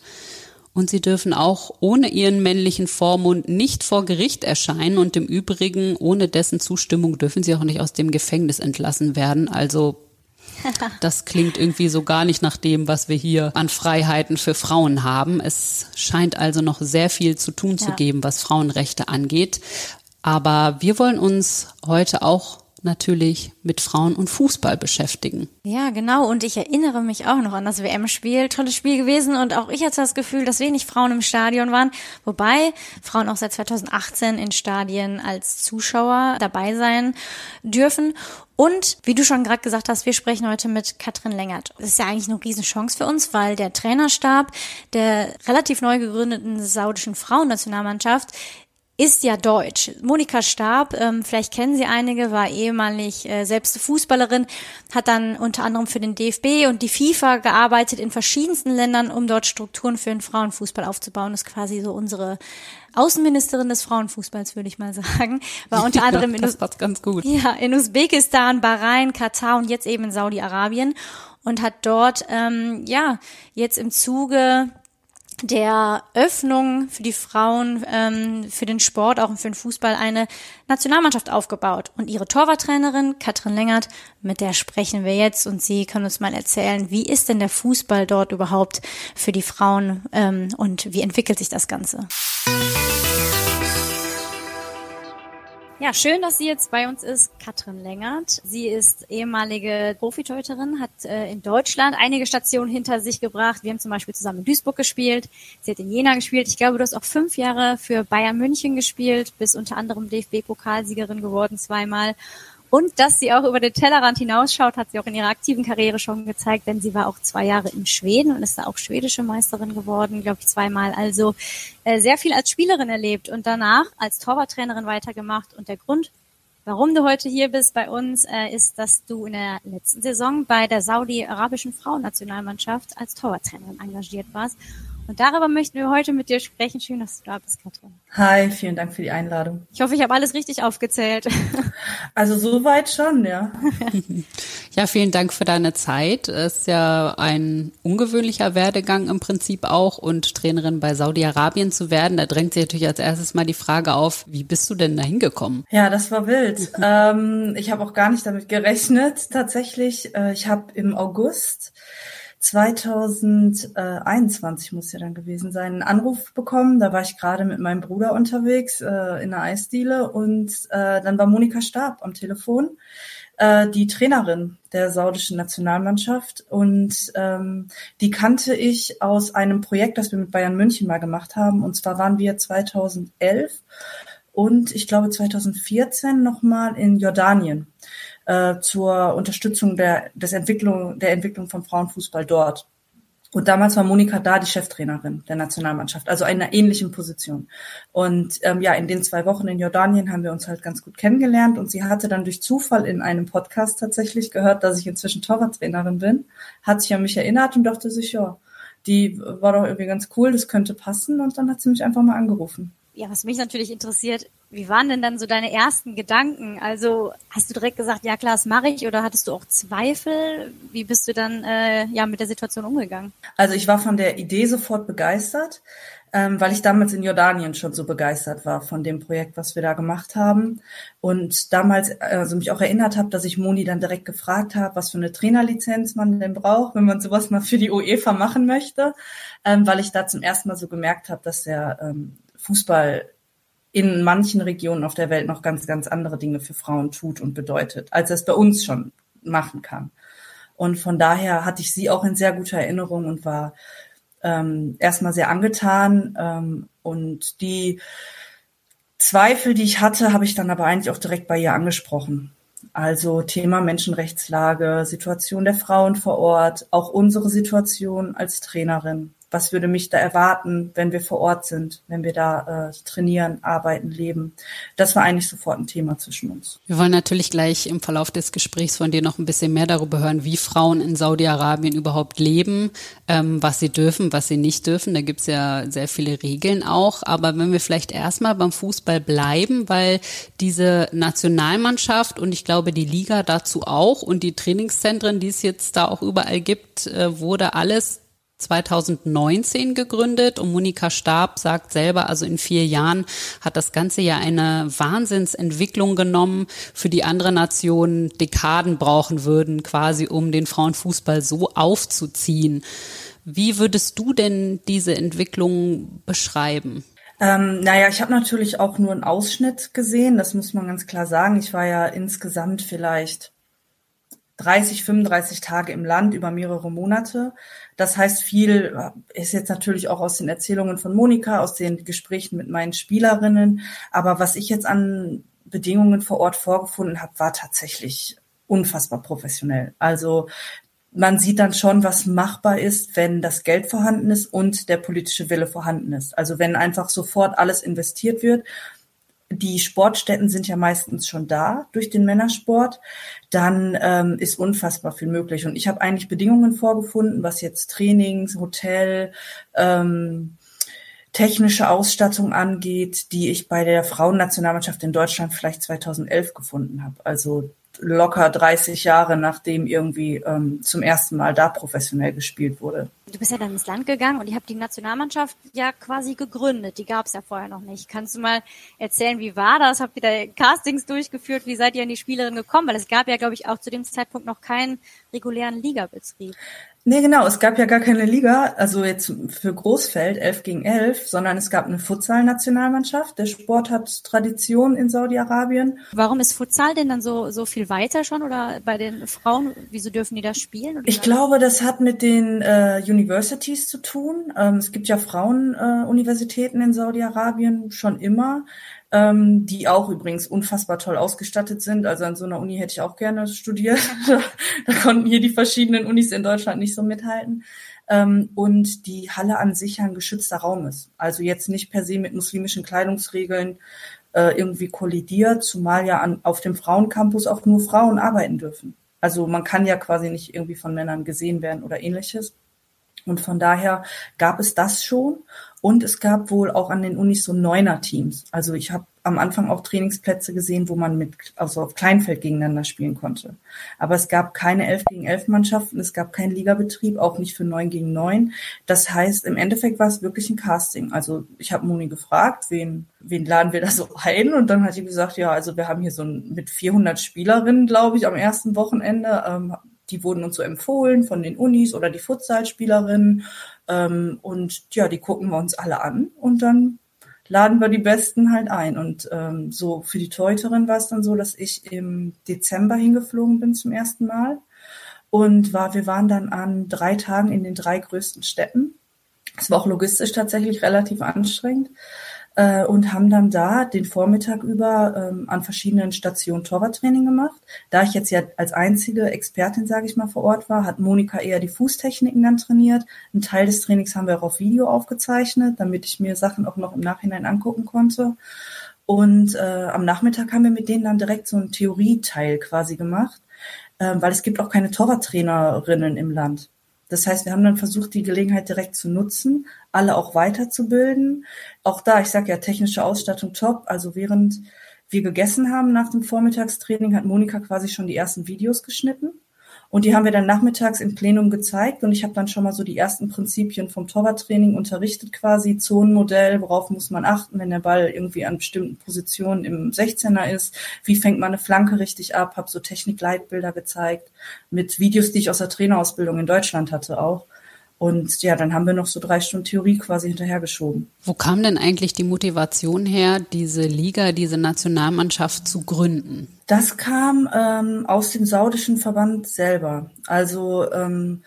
Und sie dürfen auch ohne ihren männlichen Vormund nicht vor Gericht erscheinen und im Übrigen ohne dessen Zustimmung dürfen sie auch nicht aus dem Gefängnis entlassen werden. Also das klingt irgendwie so gar nicht nach dem, was wir hier an Freiheiten für Frauen haben. Es scheint also noch sehr viel zu tun ja. zu geben, was Frauenrechte angeht. Aber wir wollen uns heute auch natürlich mit Frauen und Fußball beschäftigen. Ja, genau. Und ich erinnere mich auch noch an das WM-Spiel. Tolles Spiel gewesen. Und auch ich hatte das Gefühl, dass wenig Frauen im Stadion waren. Wobei Frauen auch seit 2018 in Stadien als Zuschauer dabei sein dürfen. Und wie du schon gerade gesagt hast, wir sprechen heute mit Katrin Lengert. Das ist ja eigentlich eine Riesenchance für uns, weil der Trainerstab der relativ neu gegründeten saudischen Frauennationalmannschaft ist ja deutsch. Monika Stab, ähm, vielleicht kennen Sie einige, war ehemalig äh, selbst Fußballerin, hat dann unter anderem für den DFB und die FIFA gearbeitet in verschiedensten Ländern, um dort Strukturen für den Frauenfußball aufzubauen. Das ist quasi so unsere Außenministerin des Frauenfußballs, würde ich mal sagen. War unter anderem ja, das passt ganz gut. Ja, in Usbekistan, Bahrain, Katar und jetzt eben in Saudi-Arabien und hat dort ähm, ja jetzt im Zuge der Öffnung für die Frauen, ähm, für den Sport, auch für den Fußball eine Nationalmannschaft aufgebaut. Und ihre Torwarttrainerin Katrin Lengert, mit der sprechen wir jetzt und sie kann uns mal erzählen, wie ist denn der Fußball dort überhaupt für die Frauen ähm, und wie entwickelt sich das Ganze? Ja, schön, dass sie jetzt bei uns ist, Katrin Längert. Sie ist ehemalige Profitorhüterin, hat äh, in Deutschland einige Stationen hinter sich gebracht. Wir haben zum Beispiel zusammen in Duisburg gespielt. Sie hat in Jena gespielt. Ich glaube, du hast auch fünf Jahre für Bayern München gespielt, bist unter anderem DFB-Pokalsiegerin geworden zweimal. Und dass sie auch über den Tellerrand hinausschaut, hat sie auch in ihrer aktiven Karriere schon gezeigt, denn sie war auch zwei Jahre in Schweden und ist da auch schwedische Meisterin geworden, glaube ich, zweimal. Also äh, sehr viel als Spielerin erlebt und danach als Torwarttrainerin weitergemacht. Und der Grund, warum du heute hier bist bei uns, äh, ist, dass du in der letzten Saison bei der saudi-arabischen Frauennationalmannschaft als Torwarttrainerin engagiert warst und darüber möchten wir heute mit dir sprechen. Schön, dass du da bist, Katrin. Hi, vielen Dank für die Einladung. Ich hoffe, ich habe alles richtig aufgezählt. Also soweit schon, ja. Ja, vielen Dank für deine Zeit. Es ist ja ein ungewöhnlicher Werdegang im Prinzip auch und Trainerin bei Saudi-Arabien zu werden. Da drängt sich natürlich als erstes mal die Frage auf, wie bist du denn da hingekommen? Ja, das war wild. ähm, ich habe auch gar nicht damit gerechnet. Tatsächlich, äh, ich habe im August 2021 muss ja dann gewesen sein, einen Anruf bekommen. Da war ich gerade mit meinem Bruder unterwegs äh, in einer Eisdiele und äh, dann war Monika Stab am Telefon, äh, die Trainerin der saudischen Nationalmannschaft und ähm, die kannte ich aus einem Projekt, das wir mit Bayern München mal gemacht haben. Und zwar waren wir 2011 und ich glaube 2014 nochmal in Jordanien äh, zur Unterstützung der, des Entwicklung, der Entwicklung von Frauenfußball dort. Und damals war Monika da die Cheftrainerin der Nationalmannschaft, also in einer ähnlichen Position. Und ähm, ja, in den zwei Wochen in Jordanien haben wir uns halt ganz gut kennengelernt und sie hatte dann durch Zufall in einem Podcast tatsächlich gehört, dass ich inzwischen Torwarttrainerin bin, hat sich an mich erinnert und dachte sich, ja, die war doch irgendwie ganz cool, das könnte passen und dann hat sie mich einfach mal angerufen. Ja, was mich natürlich interessiert, wie waren denn dann so deine ersten Gedanken? Also hast du direkt gesagt, ja klar, das mache ich, oder hattest du auch Zweifel? Wie bist du dann äh, ja mit der Situation umgegangen? Also ich war von der Idee sofort begeistert, ähm, weil ich damals in Jordanien schon so begeistert war von dem Projekt, was wir da gemacht haben und damals also mich auch erinnert habe, dass ich Moni dann direkt gefragt habe, was für eine Trainerlizenz man denn braucht, wenn man sowas mal für die UEFA machen möchte, ähm, weil ich da zum ersten Mal so gemerkt habe, dass der ähm, Fußball in manchen Regionen auf der Welt noch ganz, ganz andere Dinge für Frauen tut und bedeutet, als es bei uns schon machen kann. Und von daher hatte ich sie auch in sehr guter Erinnerung und war ähm, erstmal sehr angetan. Ähm, und die Zweifel, die ich hatte, habe ich dann aber eigentlich auch direkt bei ihr angesprochen. Also Thema Menschenrechtslage, Situation der Frauen vor Ort, auch unsere Situation als Trainerin was würde mich da erwarten, wenn wir vor Ort sind, wenn wir da äh, trainieren, arbeiten, leben. Das war eigentlich sofort ein Thema zwischen uns. Wir wollen natürlich gleich im Verlauf des Gesprächs von dir noch ein bisschen mehr darüber hören, wie Frauen in Saudi-Arabien überhaupt leben, ähm, was sie dürfen, was sie nicht dürfen. Da gibt's ja sehr viele Regeln auch. Aber wenn wir vielleicht erstmal beim Fußball bleiben, weil diese Nationalmannschaft und ich glaube die Liga dazu auch und die Trainingszentren, die es jetzt da auch überall gibt, äh, wurde alles 2019 gegründet und Monika Stab sagt selber, also in vier Jahren hat das Ganze ja eine Wahnsinnsentwicklung genommen, für die andere Nationen Dekaden brauchen würden, quasi um den Frauenfußball so aufzuziehen. Wie würdest du denn diese Entwicklung beschreiben? Ähm, naja, ich habe natürlich auch nur einen Ausschnitt gesehen, das muss man ganz klar sagen. Ich war ja insgesamt vielleicht 30, 35 Tage im Land über mehrere Monate. Das heißt, viel äh, ist jetzt natürlich auch aus den Erzählungen von Monika, aus den Gesprächen mit meinen Spielerinnen. Aber was ich jetzt an Bedingungen vor Ort vorgefunden habe, war tatsächlich unfassbar professionell. Also man sieht dann schon, was machbar ist, wenn das Geld vorhanden ist und der politische Wille vorhanden ist. Also wenn einfach sofort alles investiert wird die Sportstätten sind ja meistens schon da durch den Männersport, dann ähm, ist unfassbar viel möglich. Und ich habe eigentlich Bedingungen vorgefunden, was jetzt Trainings, Hotel, ähm, technische Ausstattung angeht, die ich bei der Frauennationalmannschaft in Deutschland vielleicht 2011 gefunden habe. Also locker 30 Jahre, nachdem irgendwie ähm, zum ersten Mal da professionell gespielt wurde. Du bist ja dann ins Land gegangen und ihr habt die Nationalmannschaft ja quasi gegründet. Die gab es ja vorher noch nicht. Kannst du mal erzählen, wie war das? Habt ihr da Castings durchgeführt? Wie seid ihr an die Spielerin gekommen? Weil es gab ja, glaube ich, auch zu dem Zeitpunkt noch keinen regulären Ligabetrieb. Nee, genau. Es gab ja gar keine Liga, also jetzt für Großfeld 11 gegen 11, sondern es gab eine Futsal-Nationalmannschaft. Der Sport hat Tradition in Saudi-Arabien. Warum ist Futsal denn dann so, so viel weiter schon oder bei den Frauen? Wieso dürfen die da spielen? Ich glaube, das hat mit den äh, Universities zu tun. Ähm, es gibt ja Frauenuniversitäten äh, in Saudi-Arabien schon immer ähm, die auch übrigens unfassbar toll ausgestattet sind. Also an so einer Uni hätte ich auch gerne studiert. da konnten hier die verschiedenen Unis in Deutschland nicht so mithalten. Ähm, und die Halle an sich ein geschützter Raum ist. Also jetzt nicht per se mit muslimischen Kleidungsregeln äh, irgendwie kollidiert, zumal ja an, auf dem Frauencampus auch nur Frauen arbeiten dürfen. Also man kann ja quasi nicht irgendwie von Männern gesehen werden oder ähnliches. Und von daher gab es das schon. Und es gab wohl auch an den Unis so Neuner-Teams. Also ich habe am Anfang auch Trainingsplätze gesehen, wo man mit, also auf Kleinfeld gegeneinander spielen konnte. Aber es gab keine 11 gegen 11 Mannschaften, es gab keinen Ligabetrieb, auch nicht für 9 gegen 9. Das heißt, im Endeffekt war es wirklich ein Casting. Also ich habe Moni gefragt, wen, wen laden wir da so ein? Und dann hat sie gesagt, ja, also wir haben hier so ein, mit 400 Spielerinnen, glaube ich, am ersten Wochenende. Ähm, die wurden uns so empfohlen von den Unis oder die Futsalspielerinnen. Ähm, und ja, die gucken wir uns alle an und dann laden wir die Besten halt ein. Und ähm, so für die Teuterin war es dann so, dass ich im Dezember hingeflogen bin zum ersten Mal. Und war, wir waren dann an drei Tagen in den drei größten Städten. Es war auch logistisch tatsächlich relativ anstrengend äh, und haben dann da den Vormittag über ähm, an verschiedenen Stationen Torwarttraining gemacht. Da ich jetzt ja als einzige Expertin, sage ich mal, vor Ort war, hat Monika eher die Fußtechniken dann trainiert. Ein Teil des Trainings haben wir auch auf Video aufgezeichnet, damit ich mir Sachen auch noch im Nachhinein angucken konnte. Und äh, am Nachmittag haben wir mit denen dann direkt so einen Theorieteil quasi gemacht, äh, weil es gibt auch keine Torwarttrainerinnen im Land. Das heißt, wir haben dann versucht, die Gelegenheit direkt zu nutzen, alle auch weiterzubilden. Auch da, ich sage ja, technische Ausstattung top. Also während wir gegessen haben nach dem Vormittagstraining, hat Monika quasi schon die ersten Videos geschnitten. Und die haben wir dann nachmittags im Plenum gezeigt. Und ich habe dann schon mal so die ersten Prinzipien vom Torwarttraining unterrichtet quasi, Zonenmodell, worauf muss man achten, wenn der Ball irgendwie an bestimmten Positionen im 16er ist, wie fängt man eine Flanke richtig ab, habe so Technikleitbilder gezeigt mit Videos, die ich aus der Trainerausbildung in Deutschland hatte auch. Und ja, dann haben wir noch so drei Stunden Theorie quasi hinterhergeschoben. Wo kam denn eigentlich die Motivation her, diese Liga, diese Nationalmannschaft zu gründen? Das kam ähm, aus dem saudischen Verband selber. Also ähm,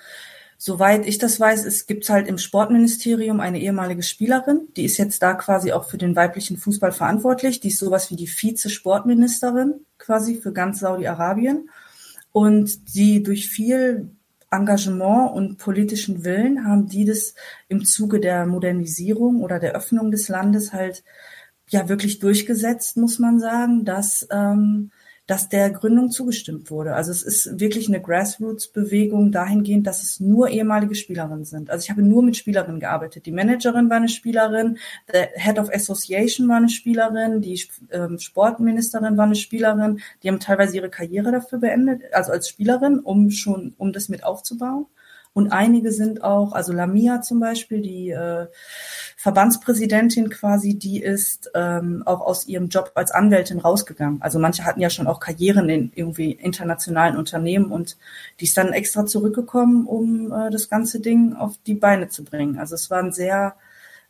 soweit ich das weiß, es gibt halt im Sportministerium eine ehemalige Spielerin, die ist jetzt da quasi auch für den weiblichen Fußball verantwortlich. Die ist sowas wie die Vize-Sportministerin quasi für ganz Saudi-Arabien. Und die durch viel Engagement und politischen Willen haben die das im Zuge der Modernisierung oder der Öffnung des Landes halt ja wirklich durchgesetzt, muss man sagen, dass ähm, dass der Gründung zugestimmt wurde. Also es ist wirklich eine Grassroots-Bewegung dahingehend, dass es nur ehemalige Spielerinnen sind. Also ich habe nur mit Spielerinnen gearbeitet. Die Managerin war eine Spielerin, der Head of Association war eine Spielerin, die ähm, Sportministerin war eine Spielerin. Die haben teilweise ihre Karriere dafür beendet, also als Spielerin, um schon, um das mit aufzubauen. Und einige sind auch, also Lamia zum Beispiel, die äh, Verbandspräsidentin quasi, die ist ähm, auch aus ihrem Job als Anwältin rausgegangen. Also manche hatten ja schon auch Karrieren in irgendwie internationalen Unternehmen und die ist dann extra zurückgekommen, um äh, das ganze Ding auf die Beine zu bringen. Also es war ein sehr,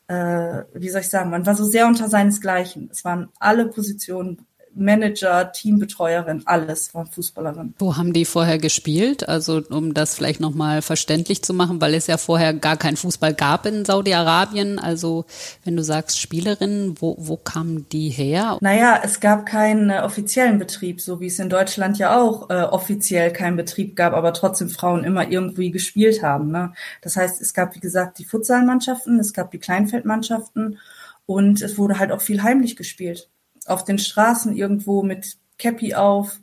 äh, wie soll ich sagen, man war so sehr unter seinesgleichen. Es waren alle Positionen Manager, Teambetreuerin, alles war Fußballerin. Wo haben die vorher gespielt? Also um das vielleicht nochmal verständlich zu machen, weil es ja vorher gar keinen Fußball gab in Saudi-Arabien. Also wenn du sagst Spielerinnen, wo, wo kamen die her? Naja, es gab keinen äh, offiziellen Betrieb, so wie es in Deutschland ja auch äh, offiziell keinen Betrieb gab, aber trotzdem Frauen immer irgendwie gespielt haben. Ne? Das heißt, es gab, wie gesagt, die Futsalmannschaften, es gab die Kleinfeldmannschaften und es wurde halt auch viel heimlich gespielt auf den Straßen irgendwo mit Cappy auf,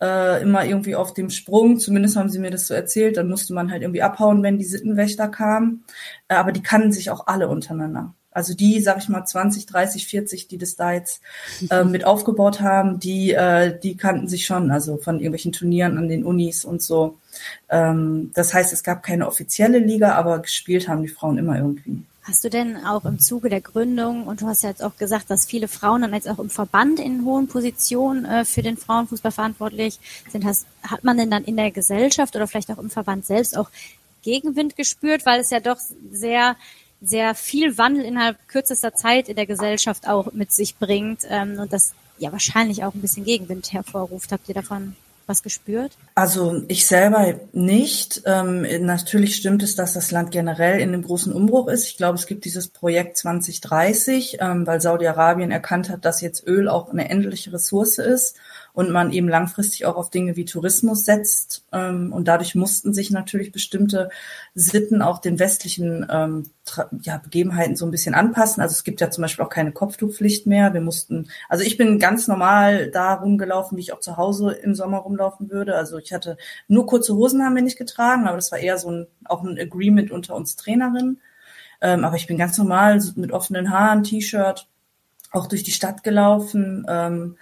äh, immer irgendwie auf dem Sprung. Zumindest haben sie mir das so erzählt. Dann musste man halt irgendwie abhauen, wenn die Sittenwächter kamen. Äh, aber die kannten sich auch alle untereinander. Also die, sag ich mal, 20, 30, 40, die das da jetzt äh, mit aufgebaut haben, die, äh, die kannten sich schon, also von irgendwelchen Turnieren an den Unis und so. Ähm, das heißt, es gab keine offizielle Liga, aber gespielt haben die Frauen immer irgendwie. Hast du denn auch im Zuge der Gründung, und du hast ja jetzt auch gesagt, dass viele Frauen dann jetzt auch im Verband in hohen Positionen äh, für den Frauenfußball verantwortlich sind, hast, hat man denn dann in der Gesellschaft oder vielleicht auch im Verband selbst auch Gegenwind gespürt, weil es ja doch sehr sehr viel Wandel innerhalb kürzester Zeit in der Gesellschaft auch mit sich bringt ähm, und das ja wahrscheinlich auch ein bisschen Gegenwind hervorruft. Habt ihr davon was gespürt? Also ich selber nicht. Ähm, natürlich stimmt es, dass das Land generell in einem großen Umbruch ist. Ich glaube, es gibt dieses Projekt 2030, ähm, weil Saudi-Arabien erkannt hat, dass jetzt Öl auch eine endliche Ressource ist und man eben langfristig auch auf Dinge wie Tourismus setzt. Ähm, und dadurch mussten sich natürlich bestimmte Sitten auch den westlichen ähm, ja, Begebenheiten so ein bisschen anpassen. Also es gibt ja zum Beispiel auch keine Kopftuchpflicht mehr. Wir mussten, also ich bin ganz normal da rumgelaufen, wie ich auch zu Hause im Sommer rumlaufen würde. Also ich hatte nur kurze Hosen haben wir nicht getragen, aber das war eher so ein auch ein Agreement unter uns Trainerinnen. Ähm, aber ich bin ganz normal mit offenen Haaren, T-Shirt, auch durch die Stadt gelaufen. Ähm,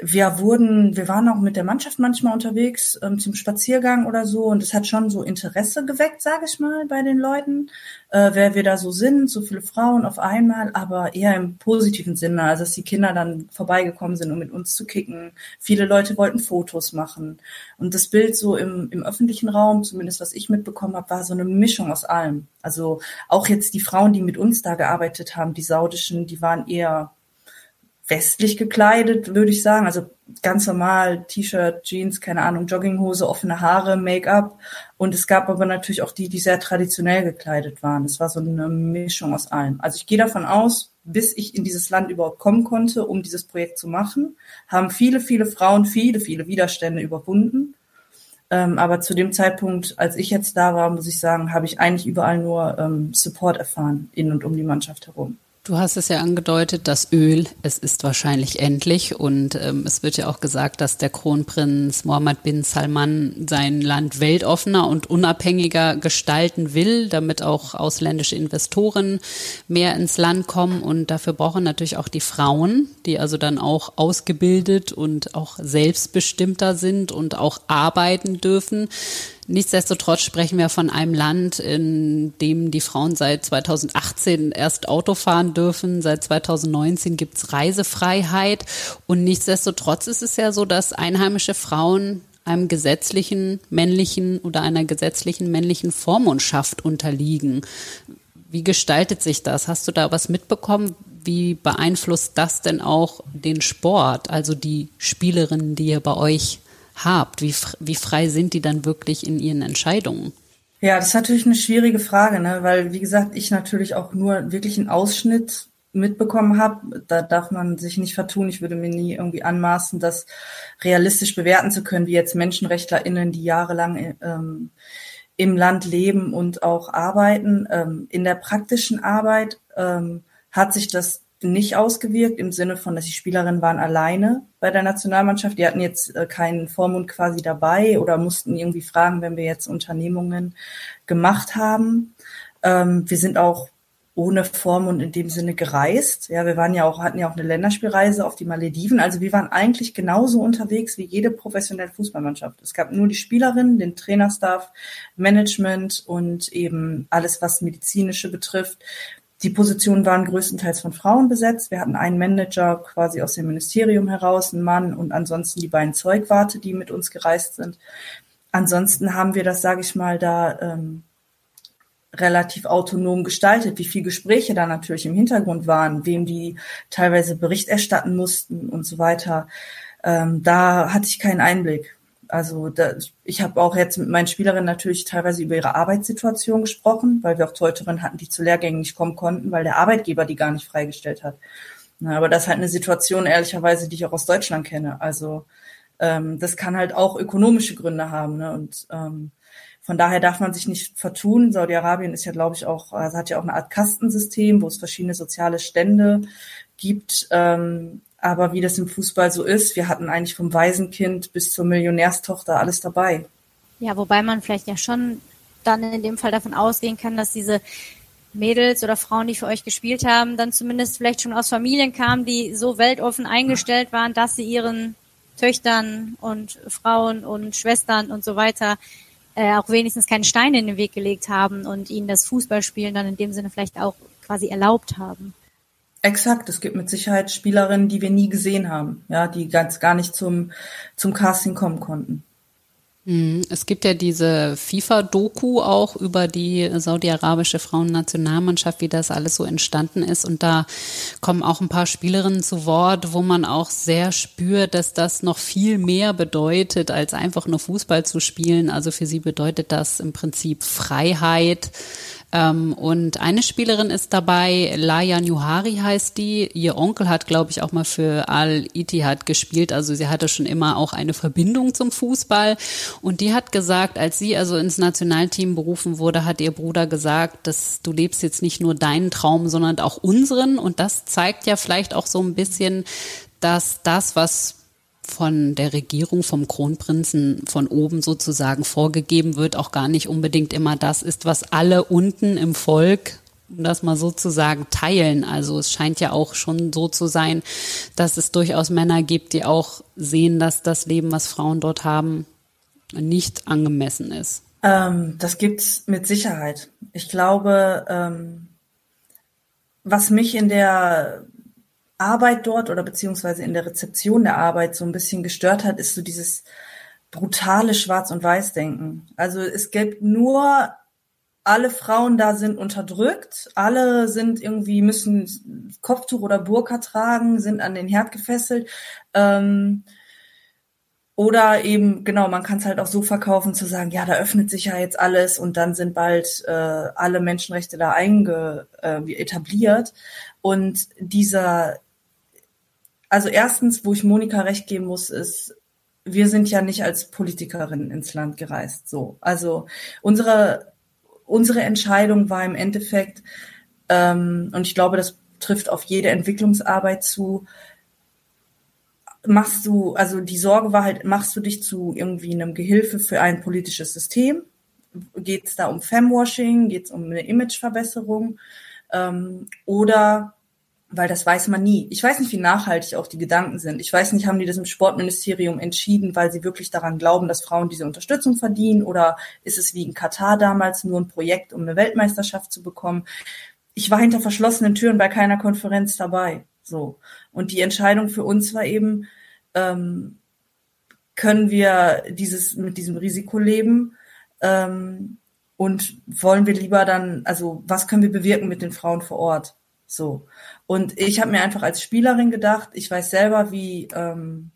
wir wurden, wir waren auch mit der Mannschaft manchmal unterwegs ähm, zum Spaziergang oder so und es hat schon so Interesse geweckt, sage ich mal, bei den Leuten, äh, wer wir da so sind, so viele Frauen auf einmal, aber eher im positiven Sinne, also dass die Kinder dann vorbeigekommen sind, um mit uns zu kicken. Viele Leute wollten Fotos machen und das Bild so im, im öffentlichen Raum, zumindest was ich mitbekommen habe, war so eine Mischung aus allem. Also auch jetzt die Frauen, die mit uns da gearbeitet haben, die saudischen, die waren eher westlich gekleidet, würde ich sagen. Also ganz normal, T-Shirt, Jeans, keine Ahnung, Jogginghose, offene Haare, Make-up. Und es gab aber natürlich auch die, die sehr traditionell gekleidet waren. Es war so eine Mischung aus allem. Also ich gehe davon aus, bis ich in dieses Land überhaupt kommen konnte, um dieses Projekt zu machen, haben viele, viele Frauen viele, viele Widerstände überwunden. Ähm, aber zu dem Zeitpunkt, als ich jetzt da war, muss ich sagen, habe ich eigentlich überall nur ähm, Support erfahren, in und um die Mannschaft herum. Du hast es ja angedeutet, das Öl, es ist wahrscheinlich endlich und ähm, es wird ja auch gesagt, dass der Kronprinz Mohammed bin Salman sein Land weltoffener und unabhängiger gestalten will, damit auch ausländische Investoren mehr ins Land kommen und dafür brauchen natürlich auch die Frauen, die also dann auch ausgebildet und auch selbstbestimmter sind und auch arbeiten dürfen. Nichtsdestotrotz sprechen wir von einem Land, in dem die Frauen seit 2018 erst Auto fahren dürfen. Seit 2019 gibt's Reisefreiheit. Und nichtsdestotrotz ist es ja so, dass einheimische Frauen einem gesetzlichen männlichen oder einer gesetzlichen männlichen Vormundschaft unterliegen. Wie gestaltet sich das? Hast du da was mitbekommen? Wie beeinflusst das denn auch den Sport, also die Spielerinnen, die ihr bei euch habt? Wie, wie frei sind die dann wirklich in ihren Entscheidungen? Ja, das ist natürlich eine schwierige Frage, ne? weil, wie gesagt, ich natürlich auch nur wirklich einen Ausschnitt mitbekommen habe. Da darf man sich nicht vertun. Ich würde mir nie irgendwie anmaßen, das realistisch bewerten zu können, wie jetzt MenschenrechtlerInnen, die jahrelang ähm, im Land leben und auch arbeiten. Ähm, in der praktischen Arbeit ähm, hat sich das nicht ausgewirkt im Sinne von, dass die Spielerinnen waren alleine bei der Nationalmannschaft. Die hatten jetzt äh, keinen Vormund quasi dabei oder mussten irgendwie fragen, wenn wir jetzt Unternehmungen gemacht haben. Ähm, wir sind auch ohne Vormund in dem Sinne gereist. Ja, wir waren ja auch, hatten ja auch eine Länderspielreise auf die Malediven. Also wir waren eigentlich genauso unterwegs wie jede professionelle Fußballmannschaft. Es gab nur die Spielerinnen, den Trainerstaff, Management und eben alles, was medizinische betrifft. Die Positionen waren größtenteils von Frauen besetzt. Wir hatten einen Manager quasi aus dem Ministerium heraus, einen Mann und ansonsten die beiden Zeugwarte, die mit uns gereist sind. Ansonsten haben wir das, sage ich mal, da ähm, relativ autonom gestaltet, wie viel Gespräche da natürlich im Hintergrund waren, wem die teilweise Bericht erstatten mussten und so weiter. Ähm, da hatte ich keinen Einblick. Also da, ich habe auch jetzt mit meinen Spielerinnen natürlich teilweise über ihre Arbeitssituation gesprochen, weil wir auch Teuterinnen hatten, die zu Lehrgängen nicht kommen konnten, weil der Arbeitgeber die gar nicht freigestellt hat. Na, aber das ist halt eine Situation, ehrlicherweise, die ich auch aus Deutschland kenne. Also ähm, das kann halt auch ökonomische Gründe haben. Ne? Und ähm, von daher darf man sich nicht vertun. Saudi-Arabien ist ja, glaube ich, auch, also hat ja auch eine Art Kastensystem, wo es verschiedene soziale Stände gibt. Ähm, aber wie das im Fußball so ist, wir hatten eigentlich vom Waisenkind bis zur Millionärstochter alles dabei. Ja, wobei man vielleicht ja schon dann in dem Fall davon ausgehen kann, dass diese Mädels oder Frauen, die für euch gespielt haben, dann zumindest vielleicht schon aus Familien kamen, die so weltoffen eingestellt waren, dass sie ihren Töchtern und Frauen und Schwestern und so weiter äh, auch wenigstens keine Steine in den Weg gelegt haben und ihnen das Fußballspielen dann in dem Sinne vielleicht auch quasi erlaubt haben. Exakt, es gibt mit Sicherheit Spielerinnen, die wir nie gesehen haben, ja, die ganz gar nicht zum, zum Casting kommen konnten. Mhm. Es gibt ja diese FIFA-Doku auch über die saudi-arabische Frauennationalmannschaft, wie das alles so entstanden ist. Und da kommen auch ein paar Spielerinnen zu Wort, wo man auch sehr spürt, dass das noch viel mehr bedeutet, als einfach nur Fußball zu spielen. Also für sie bedeutet das im Prinzip Freiheit, ähm, und eine Spielerin ist dabei, Laia Nuhari heißt die. Ihr Onkel hat, glaube ich, auch mal für Al-Ittihad gespielt. Also sie hatte schon immer auch eine Verbindung zum Fußball. Und die hat gesagt, als sie also ins Nationalteam berufen wurde, hat ihr Bruder gesagt, dass du lebst jetzt nicht nur deinen Traum, sondern auch unseren. Und das zeigt ja vielleicht auch so ein bisschen, dass das, was von der Regierung, vom Kronprinzen von oben sozusagen vorgegeben wird, auch gar nicht unbedingt immer das ist, was alle unten im Volk um das mal so zu sagen, teilen. Also es scheint ja auch schon so zu sein, dass es durchaus Männer gibt, die auch sehen, dass das Leben, was Frauen dort haben, nicht angemessen ist. Ähm, das gibt's mit Sicherheit. Ich glaube, ähm, was mich in der Arbeit dort oder beziehungsweise in der Rezeption der Arbeit so ein bisschen gestört hat, ist so dieses brutale Schwarz- und Weiß-Denken. Also es gibt nur alle Frauen da sind unterdrückt, alle sind irgendwie, müssen Kopftuch oder Burka tragen, sind an den Herd gefesselt. Ähm, oder eben, genau, man kann es halt auch so verkaufen, zu sagen, ja, da öffnet sich ja jetzt alles und dann sind bald äh, alle Menschenrechte da einge, äh, etabliert. Und dieser, also erstens, wo ich Monika recht geben muss, ist, wir sind ja nicht als Politikerin ins Land gereist. So, also unsere unsere Entscheidung war im Endeffekt, ähm, und ich glaube, das trifft auf jede Entwicklungsarbeit zu, machst du, also die Sorge war halt, machst du dich zu irgendwie einem Gehilfe für ein politisches System? Geht es da um Femwashing? Geht es um eine Imageverbesserung? Ähm, oder weil das weiß man nie. Ich weiß nicht, wie nachhaltig auch die Gedanken sind. Ich weiß nicht, haben die das im Sportministerium entschieden, weil sie wirklich daran glauben, dass Frauen diese Unterstützung verdienen oder ist es wie in Katar damals nur ein Projekt, um eine Weltmeisterschaft zu bekommen? Ich war hinter verschlossenen Türen bei keiner Konferenz dabei. So. Und die Entscheidung für uns war eben, ähm, können wir dieses, mit diesem Risiko leben? Ähm, und wollen wir lieber dann, also was können wir bewirken mit den Frauen vor Ort? So. Und ich habe mir einfach als Spielerin gedacht, ich weiß selber, wie, ähm,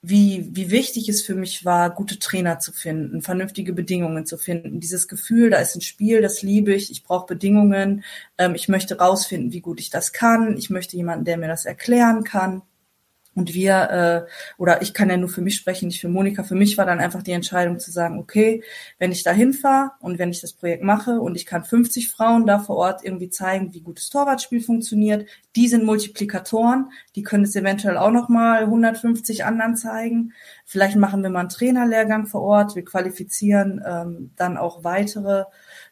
wie, wie wichtig es für mich war, gute Trainer zu finden, vernünftige Bedingungen zu finden. Dieses Gefühl, da ist ein Spiel, das liebe ich, ich brauche Bedingungen, ähm, ich möchte rausfinden, wie gut ich das kann, ich möchte jemanden, der mir das erklären kann. Und wir, äh, oder ich kann ja nur für mich sprechen, nicht für Monika, für mich war dann einfach die Entscheidung zu sagen, okay, wenn ich da hinfahre und wenn ich das Projekt mache und ich kann 50 Frauen da vor Ort irgendwie zeigen, wie gutes Torwartspiel funktioniert, die sind Multiplikatoren, die können es eventuell auch nochmal 150 anderen zeigen. Vielleicht machen wir mal einen Trainerlehrgang vor Ort, wir qualifizieren ähm, dann auch weitere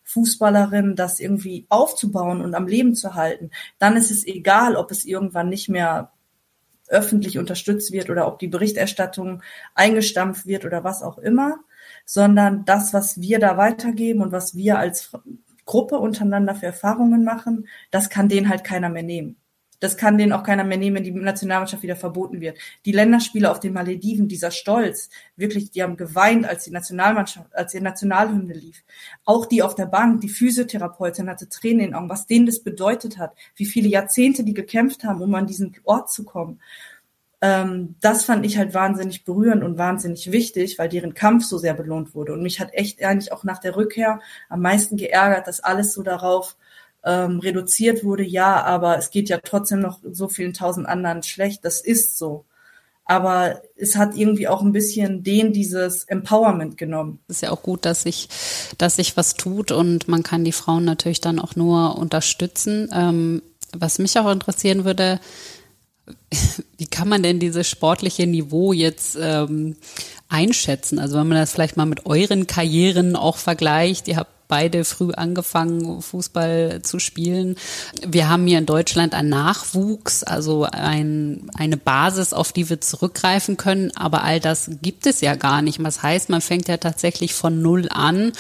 Fußballerinnen, das irgendwie aufzubauen und am Leben zu halten. Dann ist es egal, ob es irgendwann nicht mehr öffentlich unterstützt wird oder ob die Berichterstattung eingestampft wird oder was auch immer, sondern das, was wir da weitergeben und was wir als Gruppe untereinander für Erfahrungen machen, das kann denen halt keiner mehr nehmen. Das kann denen auch keiner mehr nehmen, wenn die Nationalmannschaft wieder verboten wird. Die Länderspiele auf den Malediven, dieser Stolz, wirklich, die haben geweint, als die Nationalmannschaft, als die Nationalhymne lief. Auch die auf der Bank, die Physiotherapeutin hatte Tränen in den Augen, was denen das bedeutet hat, wie viele Jahrzehnte die gekämpft haben, um an diesen Ort zu kommen. Ähm, das fand ich halt wahnsinnig berührend und wahnsinnig wichtig, weil deren Kampf so sehr belohnt wurde. Und mich hat echt eigentlich auch nach der Rückkehr am meisten geärgert, dass alles so darauf ähm, reduziert wurde, ja, aber es geht ja trotzdem noch so vielen tausend anderen schlecht. Das ist so. Aber es hat irgendwie auch ein bisschen den dieses Empowerment genommen. Es ist ja auch gut, dass sich, dass sich was tut und man kann die Frauen natürlich dann auch nur unterstützen. Ähm, was mich auch interessieren würde, wie kann man denn dieses sportliche Niveau jetzt ähm, einschätzen? Also wenn man das vielleicht mal mit euren Karrieren auch vergleicht, ihr habt beide früh angefangen, Fußball zu spielen. Wir haben hier in Deutschland einen Nachwuchs, also ein, eine Basis, auf die wir zurückgreifen können. Aber all das gibt es ja gar nicht. Was heißt, man fängt ja tatsächlich von Null an.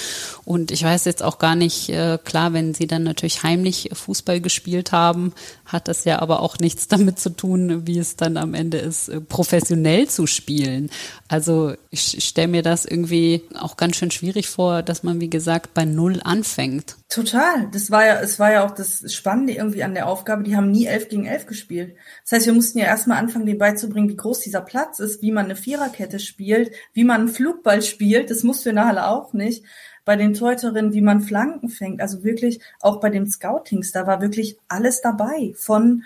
Und ich weiß jetzt auch gar nicht, äh, klar, wenn Sie dann natürlich heimlich Fußball gespielt haben, hat das ja aber auch nichts damit zu tun, wie es dann am Ende ist, äh, professionell zu spielen. Also ich stelle mir das irgendwie auch ganz schön schwierig vor, dass man, wie gesagt, bei Null anfängt. Total. Das war ja, es war ja auch das Spannende irgendwie an der Aufgabe. Die haben nie elf gegen elf gespielt. Das heißt, wir mussten ja erstmal anfangen, denen beizubringen, wie groß dieser Platz ist, wie man eine Viererkette spielt, wie man einen Flugball spielt. Das musst du in der Halle auch nicht bei den Teuterinnen, wie man Flanken fängt. Also wirklich auch bei den Scoutings, da war wirklich alles dabei. Von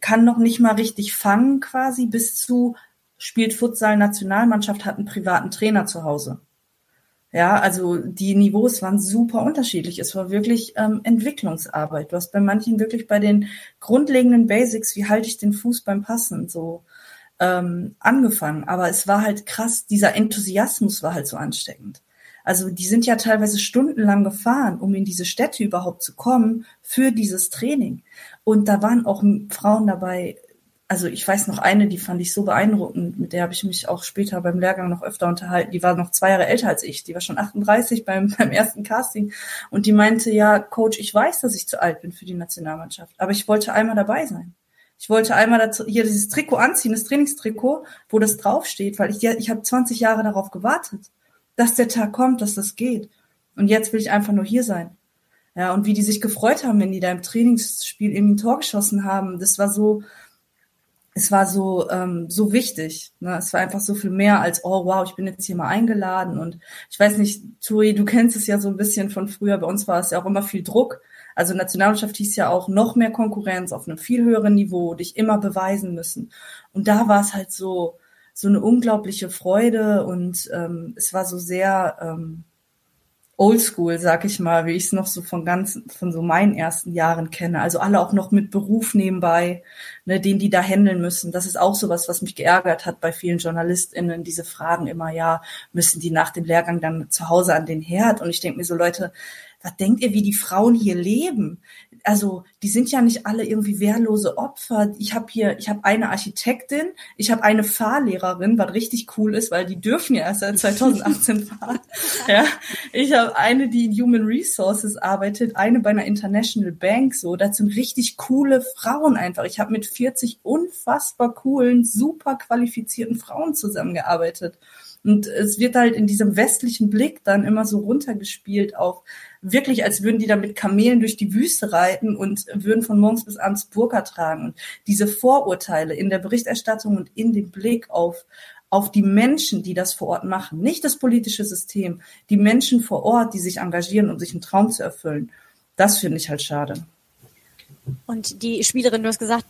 kann noch nicht mal richtig fangen quasi bis zu spielt Futsal Nationalmannschaft, hat einen privaten Trainer zu Hause. Ja, also die Niveaus waren super unterschiedlich. Es war wirklich ähm, Entwicklungsarbeit. Du hast bei manchen wirklich bei den grundlegenden Basics, wie halte ich den Fuß beim Passen, so ähm, angefangen. Aber es war halt krass, dieser Enthusiasmus war halt so ansteckend. Also die sind ja teilweise stundenlang gefahren, um in diese Städte überhaupt zu kommen für dieses Training. Und da waren auch Frauen dabei, also ich weiß noch eine, die fand ich so beeindruckend, mit der habe ich mich auch später beim Lehrgang noch öfter unterhalten. Die war noch zwei Jahre älter als ich, die war schon 38 beim, beim ersten Casting und die meinte, ja, Coach, ich weiß, dass ich zu alt bin für die Nationalmannschaft, aber ich wollte einmal dabei sein. Ich wollte einmal dazu, hier dieses Trikot anziehen, das Trainingstrikot, wo das draufsteht, weil ich, ich habe 20 Jahre darauf gewartet, dass der Tag kommt, dass das geht. Und jetzt will ich einfach nur hier sein. Ja, und wie die sich gefreut haben, wenn die da im Trainingsspiel irgendwie ein Tor geschossen haben, das war so, es war so ähm, so wichtig. Ne? Es war einfach so viel mehr als oh wow, ich bin jetzt hier mal eingeladen und ich weiß nicht, Turi, du kennst es ja so ein bisschen von früher. Bei uns war es ja auch immer viel Druck. Also Nationalmannschaft hieß ja auch noch mehr Konkurrenz auf einem viel höheren Niveau, dich immer beweisen müssen. Und da war es halt so so eine unglaubliche Freude und ähm, es war so sehr ähm, oldschool, sag ich mal, wie ich es noch so von ganz, von so meinen ersten Jahren kenne. Also alle auch noch mit Beruf nebenbei, ne, den die da handeln müssen. Das ist auch sowas, was mich geärgert hat bei vielen JournalistInnen, diese Fragen immer, ja, müssen die nach dem Lehrgang dann zu Hause an den Herd? Und ich denke mir so, Leute, was denkt ihr, wie die Frauen hier leben? also die sind ja nicht alle irgendwie wehrlose Opfer. Ich habe hier, ich habe eine Architektin, ich habe eine Fahrlehrerin, was richtig cool ist, weil die dürfen ja erst seit 2018 fahren. ja, ich habe eine, die in Human Resources arbeitet, eine bei einer International Bank. So, das sind richtig coole Frauen einfach. Ich habe mit 40 unfassbar coolen, super qualifizierten Frauen zusammengearbeitet. Und es wird halt in diesem westlichen Blick dann immer so runtergespielt auf wirklich, als würden die da mit Kamelen durch die Wüste reiten und würden von morgens bis abends Burka tragen. Und diese Vorurteile in der Berichterstattung und in dem Blick auf auf die Menschen, die das vor Ort machen, nicht das politische System, die Menschen vor Ort, die sich engagieren, um sich einen Traum zu erfüllen. Das finde ich halt schade. Und die Spielerin, du hast gesagt,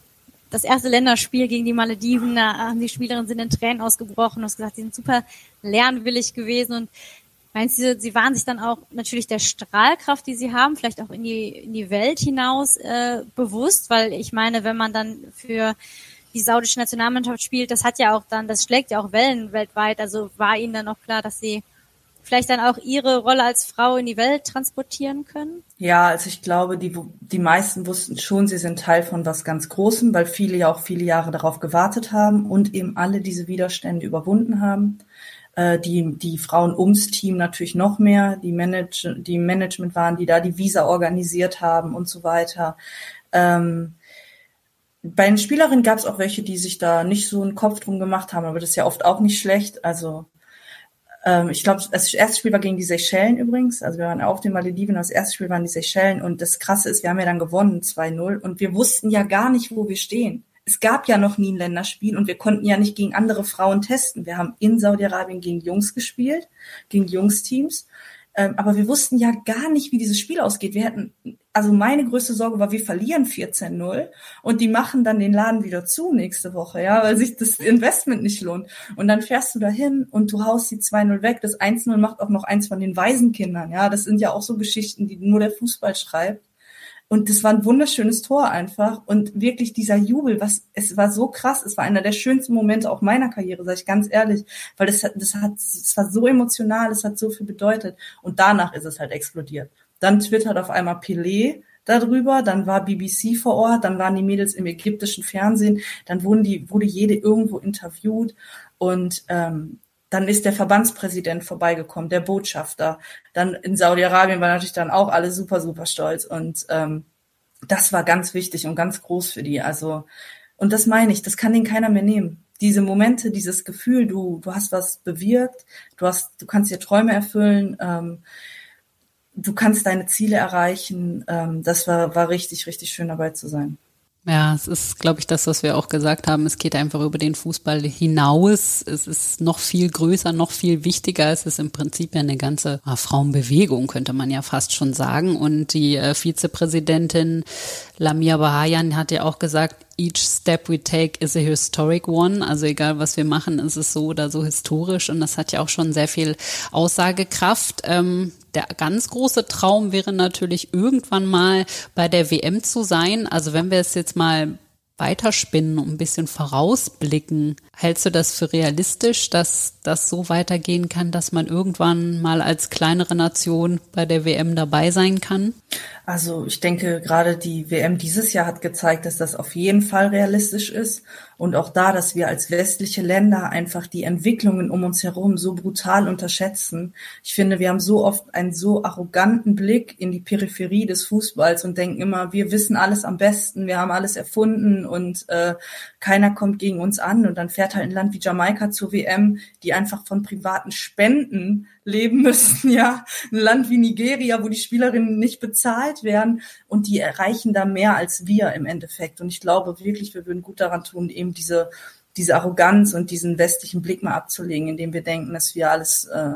das erste Länderspiel gegen die Malediven, da haben die Spielerinnen sind in Tränen ausgebrochen. Du hast gesagt, sie sind super lernwillig gewesen und meinst du, sie waren sich dann auch natürlich der Strahlkraft, die sie haben, vielleicht auch in die, in die Welt hinaus äh, bewusst, weil ich meine, wenn man dann für die saudische Nationalmannschaft spielt, das hat ja auch dann, das schlägt ja auch Wellen weltweit. Also war ihnen dann auch klar, dass sie vielleicht dann auch ihre Rolle als Frau in die Welt transportieren können? Ja, also ich glaube, die, die meisten wussten schon, sie sind Teil von was ganz Großem, weil viele ja auch viele Jahre darauf gewartet haben und eben alle diese Widerstände überwunden haben. Äh, die, die Frauen ums Team natürlich noch mehr, die, Manage, die Management waren, die da die Visa organisiert haben und so weiter. Ähm, bei den Spielerinnen gab es auch welche, die sich da nicht so einen Kopf drum gemacht haben, aber das ist ja oft auch nicht schlecht. Also ähm, ich glaube, das erste Spiel war gegen die Seychellen übrigens. Also wir waren auf den Malediven, das erste Spiel waren die Seychellen. Und das Krasse ist, wir haben ja dann gewonnen, 2-0. Und wir wussten ja gar nicht, wo wir stehen. Es gab ja noch nie ein Länderspiel und wir konnten ja nicht gegen andere Frauen testen. Wir haben in Saudi-Arabien gegen Jungs gespielt, gegen Jungsteams. Ähm, aber wir wussten ja gar nicht, wie dieses Spiel ausgeht. Wir hätten, also meine größte Sorge war, wir verlieren 14-0 und die machen dann den Laden wieder zu nächste Woche, ja, weil sich das Investment nicht lohnt. Und dann fährst du dahin und du haust die 2-0 weg. Das 1-0 macht auch noch eins von den Waisenkindern, ja. Das sind ja auch so Geschichten, die nur der Fußball schreibt. Und das war ein wunderschönes Tor einfach. Und wirklich dieser Jubel, was, es war so krass. Es war einer der schönsten Momente auch meiner Karriere, sage ich ganz ehrlich. Weil das das hat, es war so emotional, es hat so viel bedeutet. Und danach ist es halt explodiert. Dann twittert auf einmal Pelé darüber, dann war BBC vor Ort, dann waren die Mädels im ägyptischen Fernsehen, dann wurden die, wurde jede irgendwo interviewt. Und ähm, dann ist der Verbandspräsident vorbeigekommen, der Botschafter. Dann in Saudi-Arabien war natürlich dann auch alle super, super stolz. Und ähm, das war ganz wichtig und ganz groß für die. Also, und das meine ich, das kann denen keiner mehr nehmen. Diese Momente, dieses Gefühl, du, du hast was bewirkt, du hast, du kannst dir Träume erfüllen, ähm, du kannst deine Ziele erreichen. Ähm, das war, war richtig, richtig schön dabei zu sein. Ja, es ist, glaube ich, das, was wir auch gesagt haben. Es geht einfach über den Fußball hinaus. Es ist noch viel größer, noch viel wichtiger. Es ist im Prinzip ja eine ganze ah, Frauenbewegung, könnte man ja fast schon sagen. Und die äh, Vizepräsidentin Lamia Bahayan hat ja auch gesagt, each step we take is a historic one. Also egal, was wir machen, ist es so oder so historisch. Und das hat ja auch schon sehr viel Aussagekraft. Ähm, der ganz große Traum wäre natürlich irgendwann mal bei der WM zu sein. Also wenn wir es jetzt mal weiterspinnen, ein bisschen vorausblicken. Hältst du das für realistisch, dass das so weitergehen kann, dass man irgendwann mal als kleinere Nation bei der WM dabei sein kann? Also ich denke, gerade die WM dieses Jahr hat gezeigt, dass das auf jeden Fall realistisch ist. Und auch da, dass wir als westliche Länder einfach die Entwicklungen um uns herum so brutal unterschätzen. Ich finde, wir haben so oft einen so arroganten Blick in die Peripherie des Fußballs und denken immer, wir wissen alles am besten, wir haben alles erfunden und äh, keiner kommt gegen uns an. Und dann fährt halt ein Land wie Jamaika zur WM, die einfach von privaten Spenden leben müssen, ja. Ein Land wie Nigeria, wo die Spielerinnen nicht bezahlt werden und die erreichen da mehr als wir im Endeffekt. Und ich glaube wirklich, wir würden gut daran tun, eben diese diese Arroganz und diesen westlichen Blick mal abzulegen, indem wir denken, dass wir alles äh,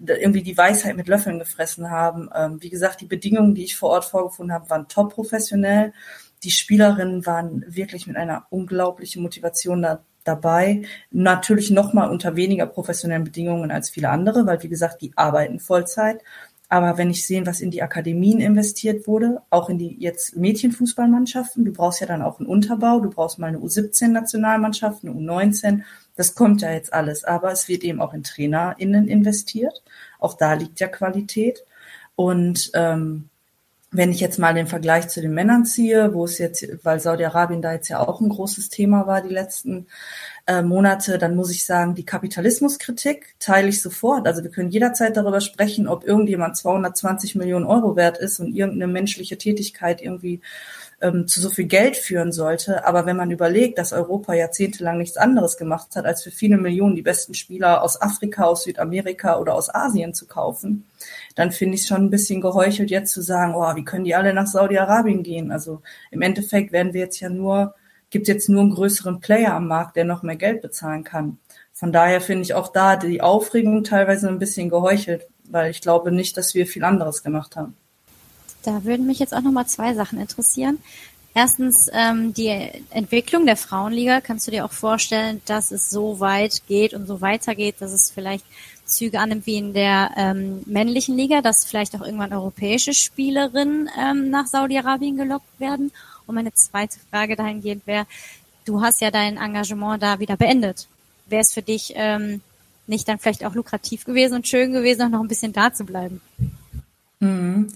irgendwie die Weisheit mit Löffeln gefressen haben. Ähm, wie gesagt, die Bedingungen, die ich vor Ort vorgefunden habe, waren top professionell. Die Spielerinnen waren wirklich mit einer unglaublichen Motivation da, dabei. Natürlich nochmal unter weniger professionellen Bedingungen als viele andere, weil wie gesagt, die arbeiten Vollzeit. Aber wenn ich sehe, was in die Akademien investiert wurde, auch in die jetzt Mädchenfußballmannschaften, du brauchst ja dann auch einen Unterbau, du brauchst mal eine U17-Nationalmannschaft, eine U19, das kommt ja jetzt alles. Aber es wird eben auch in TrainerInnen investiert. Auch da liegt ja Qualität. Und ähm, wenn ich jetzt mal den Vergleich zu den Männern ziehe, wo es jetzt, weil Saudi-Arabien da jetzt ja auch ein großes Thema war die letzten äh, Monate, dann muss ich sagen, die Kapitalismuskritik teile ich sofort. Also wir können jederzeit darüber sprechen, ob irgendjemand 220 Millionen Euro wert ist und irgendeine menschliche Tätigkeit irgendwie ähm, zu so viel Geld führen sollte. Aber wenn man überlegt, dass Europa jahrzehntelang nichts anderes gemacht hat, als für viele Millionen die besten Spieler aus Afrika, aus Südamerika oder aus Asien zu kaufen, dann finde ich es schon ein bisschen geheuchelt, jetzt zu sagen, oh, wie können die alle nach Saudi-Arabien gehen? Also im Endeffekt werden wir jetzt ja nur, gibt jetzt nur einen größeren Player am Markt, der noch mehr Geld bezahlen kann. Von daher finde ich auch da die Aufregung teilweise ein bisschen geheuchelt, weil ich glaube nicht, dass wir viel anderes gemacht haben. Da würden mich jetzt auch nochmal zwei Sachen interessieren. Erstens ähm, die Entwicklung der Frauenliga. Kannst du dir auch vorstellen, dass es so weit geht und so weitergeht, dass es vielleicht Züge annimmt wie in der ähm, männlichen Liga, dass vielleicht auch irgendwann europäische Spielerinnen ähm, nach Saudi-Arabien gelockt werden? Und meine zweite Frage dahingehend wäre, du hast ja dein Engagement da wieder beendet. Wäre es für dich ähm, nicht dann vielleicht auch lukrativ gewesen und schön gewesen, auch noch ein bisschen da zu bleiben? Mhm.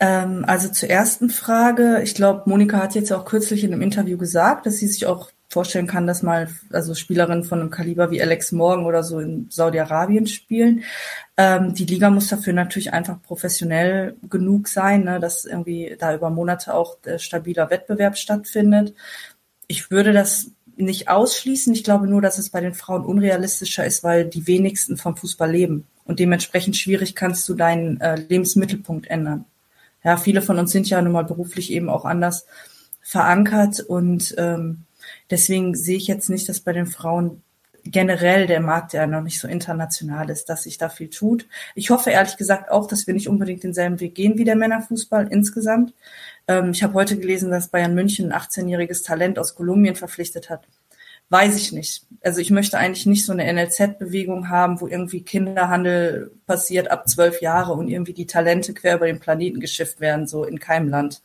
Ähm, also zur ersten Frage. Ich glaube, Monika hat jetzt auch kürzlich in einem Interview gesagt, dass sie sich auch vorstellen kann, dass mal also Spielerinnen von einem Kaliber wie Alex Morgan oder so in Saudi-Arabien spielen. Ähm, die Liga muss dafür natürlich einfach professionell genug sein, ne, dass irgendwie da über Monate auch äh, stabiler Wettbewerb stattfindet. Ich würde das nicht ausschließen. Ich glaube nur, dass es bei den Frauen unrealistischer ist, weil die wenigsten vom Fußball leben. Und dementsprechend schwierig kannst du deinen äh, Lebensmittelpunkt ändern. Ja, viele von uns sind ja nun mal beruflich eben auch anders verankert und ähm, deswegen sehe ich jetzt nicht, dass bei den Frauen generell der Markt ja noch nicht so international ist, dass sich da viel tut. Ich hoffe ehrlich gesagt auch, dass wir nicht unbedingt denselben Weg gehen wie der Männerfußball insgesamt. Ähm, ich habe heute gelesen, dass Bayern München ein 18-jähriges Talent aus Kolumbien verpflichtet hat. Weiß ich nicht. Also ich möchte eigentlich nicht so eine NLZ-Bewegung haben, wo irgendwie Kinderhandel passiert ab zwölf Jahre und irgendwie die Talente quer über den Planeten geschifft werden, so in keinem Land.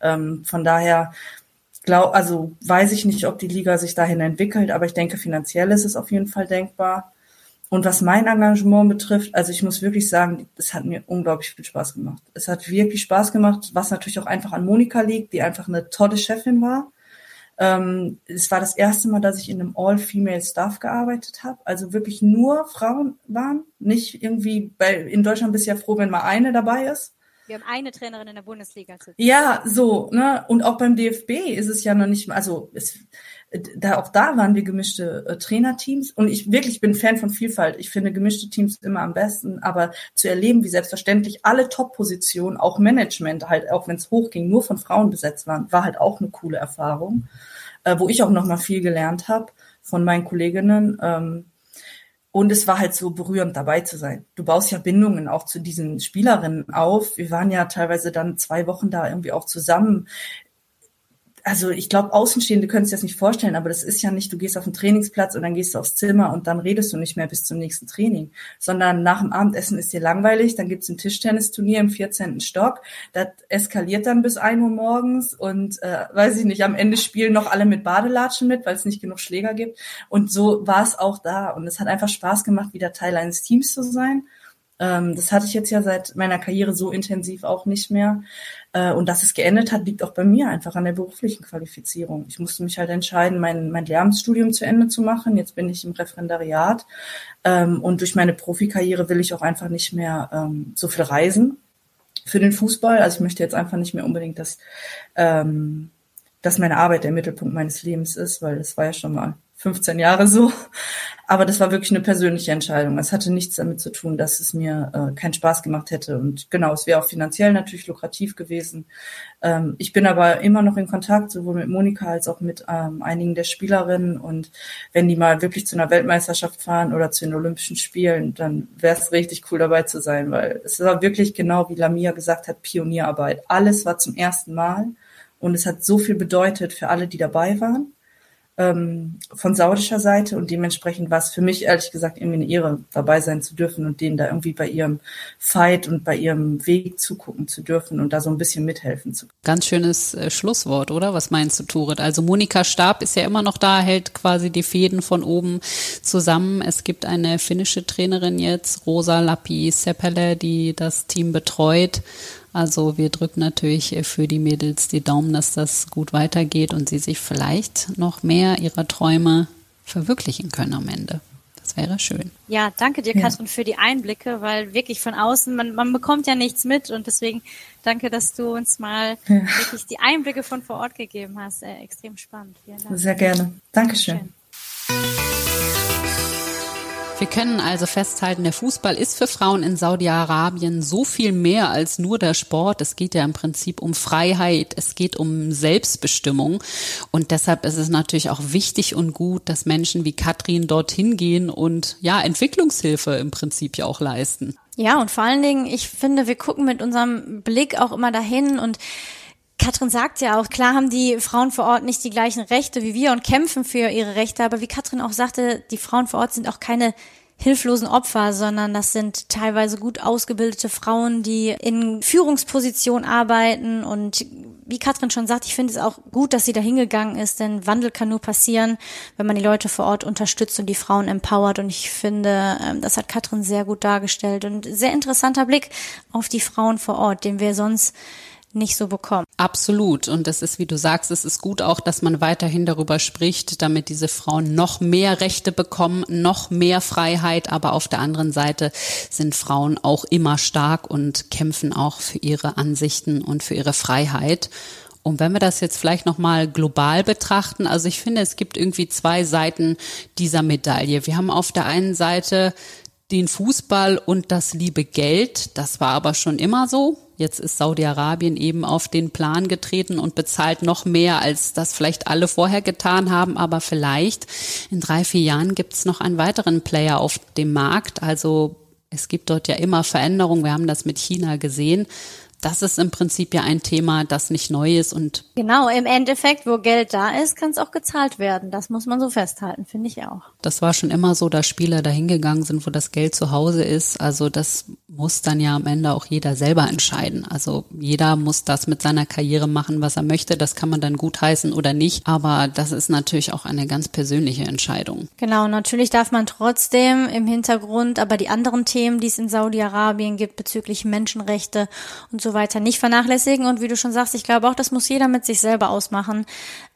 Ähm, von daher glaub, also weiß ich nicht, ob die Liga sich dahin entwickelt, aber ich denke, finanziell ist es auf jeden Fall denkbar. Und was mein Engagement betrifft, also ich muss wirklich sagen, es hat mir unglaublich viel Spaß gemacht. Es hat wirklich Spaß gemacht, was natürlich auch einfach an Monika liegt, die einfach eine tolle Chefin war. Ähm, es war das erste Mal, dass ich in einem All-Female-Staff gearbeitet habe. Also wirklich nur Frauen waren. Nicht irgendwie, bei, in Deutschland bist du ja froh, wenn mal eine dabei ist. Wir haben eine Trainerin in der Bundesliga. Ja, so, ne? Und auch beim DFB ist es ja noch nicht, also es, da auch da waren wir gemischte äh, Trainerteams und ich wirklich bin Fan von Vielfalt. Ich finde gemischte Teams immer am besten, aber zu erleben, wie selbstverständlich alle Top-Positionen, auch Management, halt auch wenn es hochging, nur von Frauen besetzt waren, war halt auch eine coole Erfahrung äh, wo ich auch noch mal viel gelernt habe von meinen Kolleginnen. Ähm, und es war halt so berührend dabei zu sein. Du baust ja Bindungen auch zu diesen Spielerinnen auf. Wir waren ja teilweise dann zwei Wochen da irgendwie auch zusammen. Also ich glaube, Außenstehende können sich das nicht vorstellen, aber das ist ja nicht, du gehst auf den Trainingsplatz und dann gehst du aufs Zimmer und dann redest du nicht mehr bis zum nächsten Training, sondern nach dem Abendessen ist dir langweilig, dann gibt's ein Tischtennisturnier im 14. Stock, das eskaliert dann bis ein Uhr morgens und äh, weiß ich nicht, am Ende spielen noch alle mit Badelatschen mit, weil es nicht genug Schläger gibt und so war es auch da und es hat einfach Spaß gemacht, wieder Teil eines Teams zu sein. Ähm, das hatte ich jetzt ja seit meiner Karriere so intensiv auch nicht mehr. Äh, und dass es geendet hat, liegt auch bei mir einfach an der beruflichen Qualifizierung. Ich musste mich halt entscheiden, mein, mein Lehramtsstudium zu Ende zu machen. Jetzt bin ich im Referendariat. Ähm, und durch meine Profikarriere will ich auch einfach nicht mehr ähm, so viel reisen für den Fußball. Also ich möchte jetzt einfach nicht mehr unbedingt, dass, ähm, dass meine Arbeit der Mittelpunkt meines Lebens ist, weil das war ja schon mal 15 Jahre so. Aber das war wirklich eine persönliche Entscheidung. Es hatte nichts damit zu tun, dass es mir äh, keinen Spaß gemacht hätte. Und genau, es wäre auch finanziell natürlich lukrativ gewesen. Ähm, ich bin aber immer noch in Kontakt, sowohl mit Monika als auch mit ähm, einigen der Spielerinnen. Und wenn die mal wirklich zu einer Weltmeisterschaft fahren oder zu den Olympischen Spielen, dann wäre es richtig cool dabei zu sein, weil es war wirklich genau, wie Lamia gesagt hat, Pionierarbeit. Alles war zum ersten Mal. Und es hat so viel bedeutet für alle, die dabei waren ähm, von saudischer Seite und dementsprechend war es für mich ehrlich gesagt irgendwie eine Ehre, dabei sein zu dürfen und denen da irgendwie bei ihrem Fight und bei ihrem Weg zugucken zu dürfen und da so ein bisschen mithelfen zu können. Ganz schönes äh, Schlusswort, oder? Was meinst du, Turit? Also Monika Stab ist ja immer noch da, hält quasi die Fäden von oben zusammen. Es gibt eine finnische Trainerin jetzt, Rosa Lappi Seppele, die das Team betreut. Also wir drücken natürlich für die Mädels die Daumen, dass das gut weitergeht und sie sich vielleicht noch mehr ihrer Träume verwirklichen können am Ende. Das wäre schön. Ja, danke dir, ja. Katrin, für die Einblicke, weil wirklich von außen, man, man bekommt ja nichts mit und deswegen danke, dass du uns mal ja. wirklich die Einblicke von vor Ort gegeben hast. Äh, extrem spannend. Sehr gerne. Dankeschön. Dankeschön. Wir können also festhalten, der Fußball ist für Frauen in Saudi-Arabien so viel mehr als nur der Sport. Es geht ja im Prinzip um Freiheit, es geht um Selbstbestimmung. Und deshalb ist es natürlich auch wichtig und gut, dass Menschen wie Katrin dorthin gehen und ja, Entwicklungshilfe im Prinzip ja auch leisten. Ja, und vor allen Dingen, ich finde, wir gucken mit unserem Blick auch immer dahin und Katrin sagt ja auch, klar haben die Frauen vor Ort nicht die gleichen Rechte wie wir und kämpfen für ihre Rechte, aber wie Katrin auch sagte, die Frauen vor Ort sind auch keine hilflosen Opfer, sondern das sind teilweise gut ausgebildete Frauen, die in Führungsposition arbeiten. Und wie Katrin schon sagt, ich finde es auch gut, dass sie da hingegangen ist, denn Wandel kann nur passieren, wenn man die Leute vor Ort unterstützt und die Frauen empowert. Und ich finde, ähm, das hat Katrin sehr gut dargestellt. Und sehr interessanter Blick auf die Frauen vor Ort, den wir sonst nicht so bekommen. Absolut. Und das ist, wie du sagst, es ist gut auch, dass man weiterhin darüber spricht, damit diese Frauen noch mehr Rechte bekommen, noch mehr Freiheit. Aber auf der anderen Seite sind Frauen auch immer stark und kämpfen auch für ihre Ansichten und für ihre Freiheit. Und wenn wir das jetzt vielleicht nochmal global betrachten, also ich finde, es gibt irgendwie zwei Seiten dieser Medaille. Wir haben auf der einen Seite den Fußball und das liebe Geld. Das war aber schon immer so. Jetzt ist Saudi-Arabien eben auf den Plan getreten und bezahlt noch mehr, als das vielleicht alle vorher getan haben. Aber vielleicht in drei, vier Jahren gibt es noch einen weiteren Player auf dem Markt. Also es gibt dort ja immer Veränderungen. Wir haben das mit China gesehen das ist im Prinzip ja ein Thema, das nicht neu ist und genau im Endeffekt, wo Geld da ist, kann es auch gezahlt werden. Das muss man so festhalten, finde ich auch. Das war schon immer so, dass Spieler dahingegangen sind, wo das Geld zu Hause ist. Also das muss dann ja am Ende auch jeder selber entscheiden. Also jeder muss das mit seiner Karriere machen, was er möchte. Das kann man dann gutheißen oder nicht. Aber das ist natürlich auch eine ganz persönliche Entscheidung. Genau, natürlich darf man trotzdem im Hintergrund, aber die anderen Themen, die es in Saudi-Arabien gibt bezüglich Menschenrechte und so weiter nicht vernachlässigen. Und wie du schon sagst, ich glaube auch, das muss jeder mit sich selber ausmachen,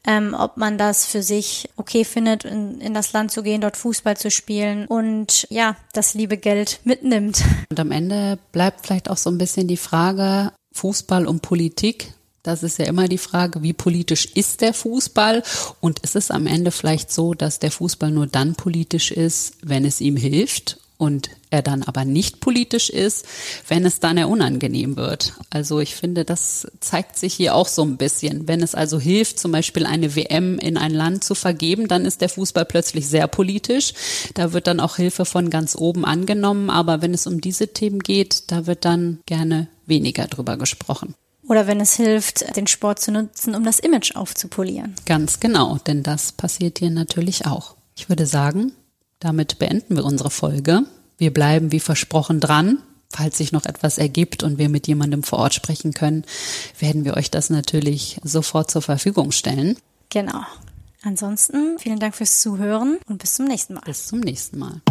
ähm, ob man das für sich okay findet, in, in das Land zu gehen, dort Fußball zu spielen und ja, das liebe Geld mitnimmt. Und am Ende bleibt vielleicht auch so ein bisschen die Frage, Fußball und Politik, das ist ja immer die Frage, wie politisch ist der Fußball? Und ist es am Ende vielleicht so, dass der Fußball nur dann politisch ist, wenn es ihm hilft und er dann aber nicht politisch ist, wenn es dann eher unangenehm wird. Also ich finde, das zeigt sich hier auch so ein bisschen. Wenn es also hilft, zum Beispiel eine WM in ein Land zu vergeben, dann ist der Fußball plötzlich sehr politisch. Da wird dann auch Hilfe von ganz oben angenommen. Aber wenn es um diese Themen geht, da wird dann gerne weniger drüber gesprochen. oder wenn es hilft, den Sport zu nutzen, um das Image aufzupolieren. Ganz genau, denn das passiert hier natürlich auch. Ich würde sagen, damit beenden wir unsere Folge. Wir bleiben wie versprochen dran. Falls sich noch etwas ergibt und wir mit jemandem vor Ort sprechen können, werden wir euch das natürlich sofort zur Verfügung stellen. Genau. Ansonsten vielen Dank fürs Zuhören und bis zum nächsten Mal. Bis zum nächsten Mal.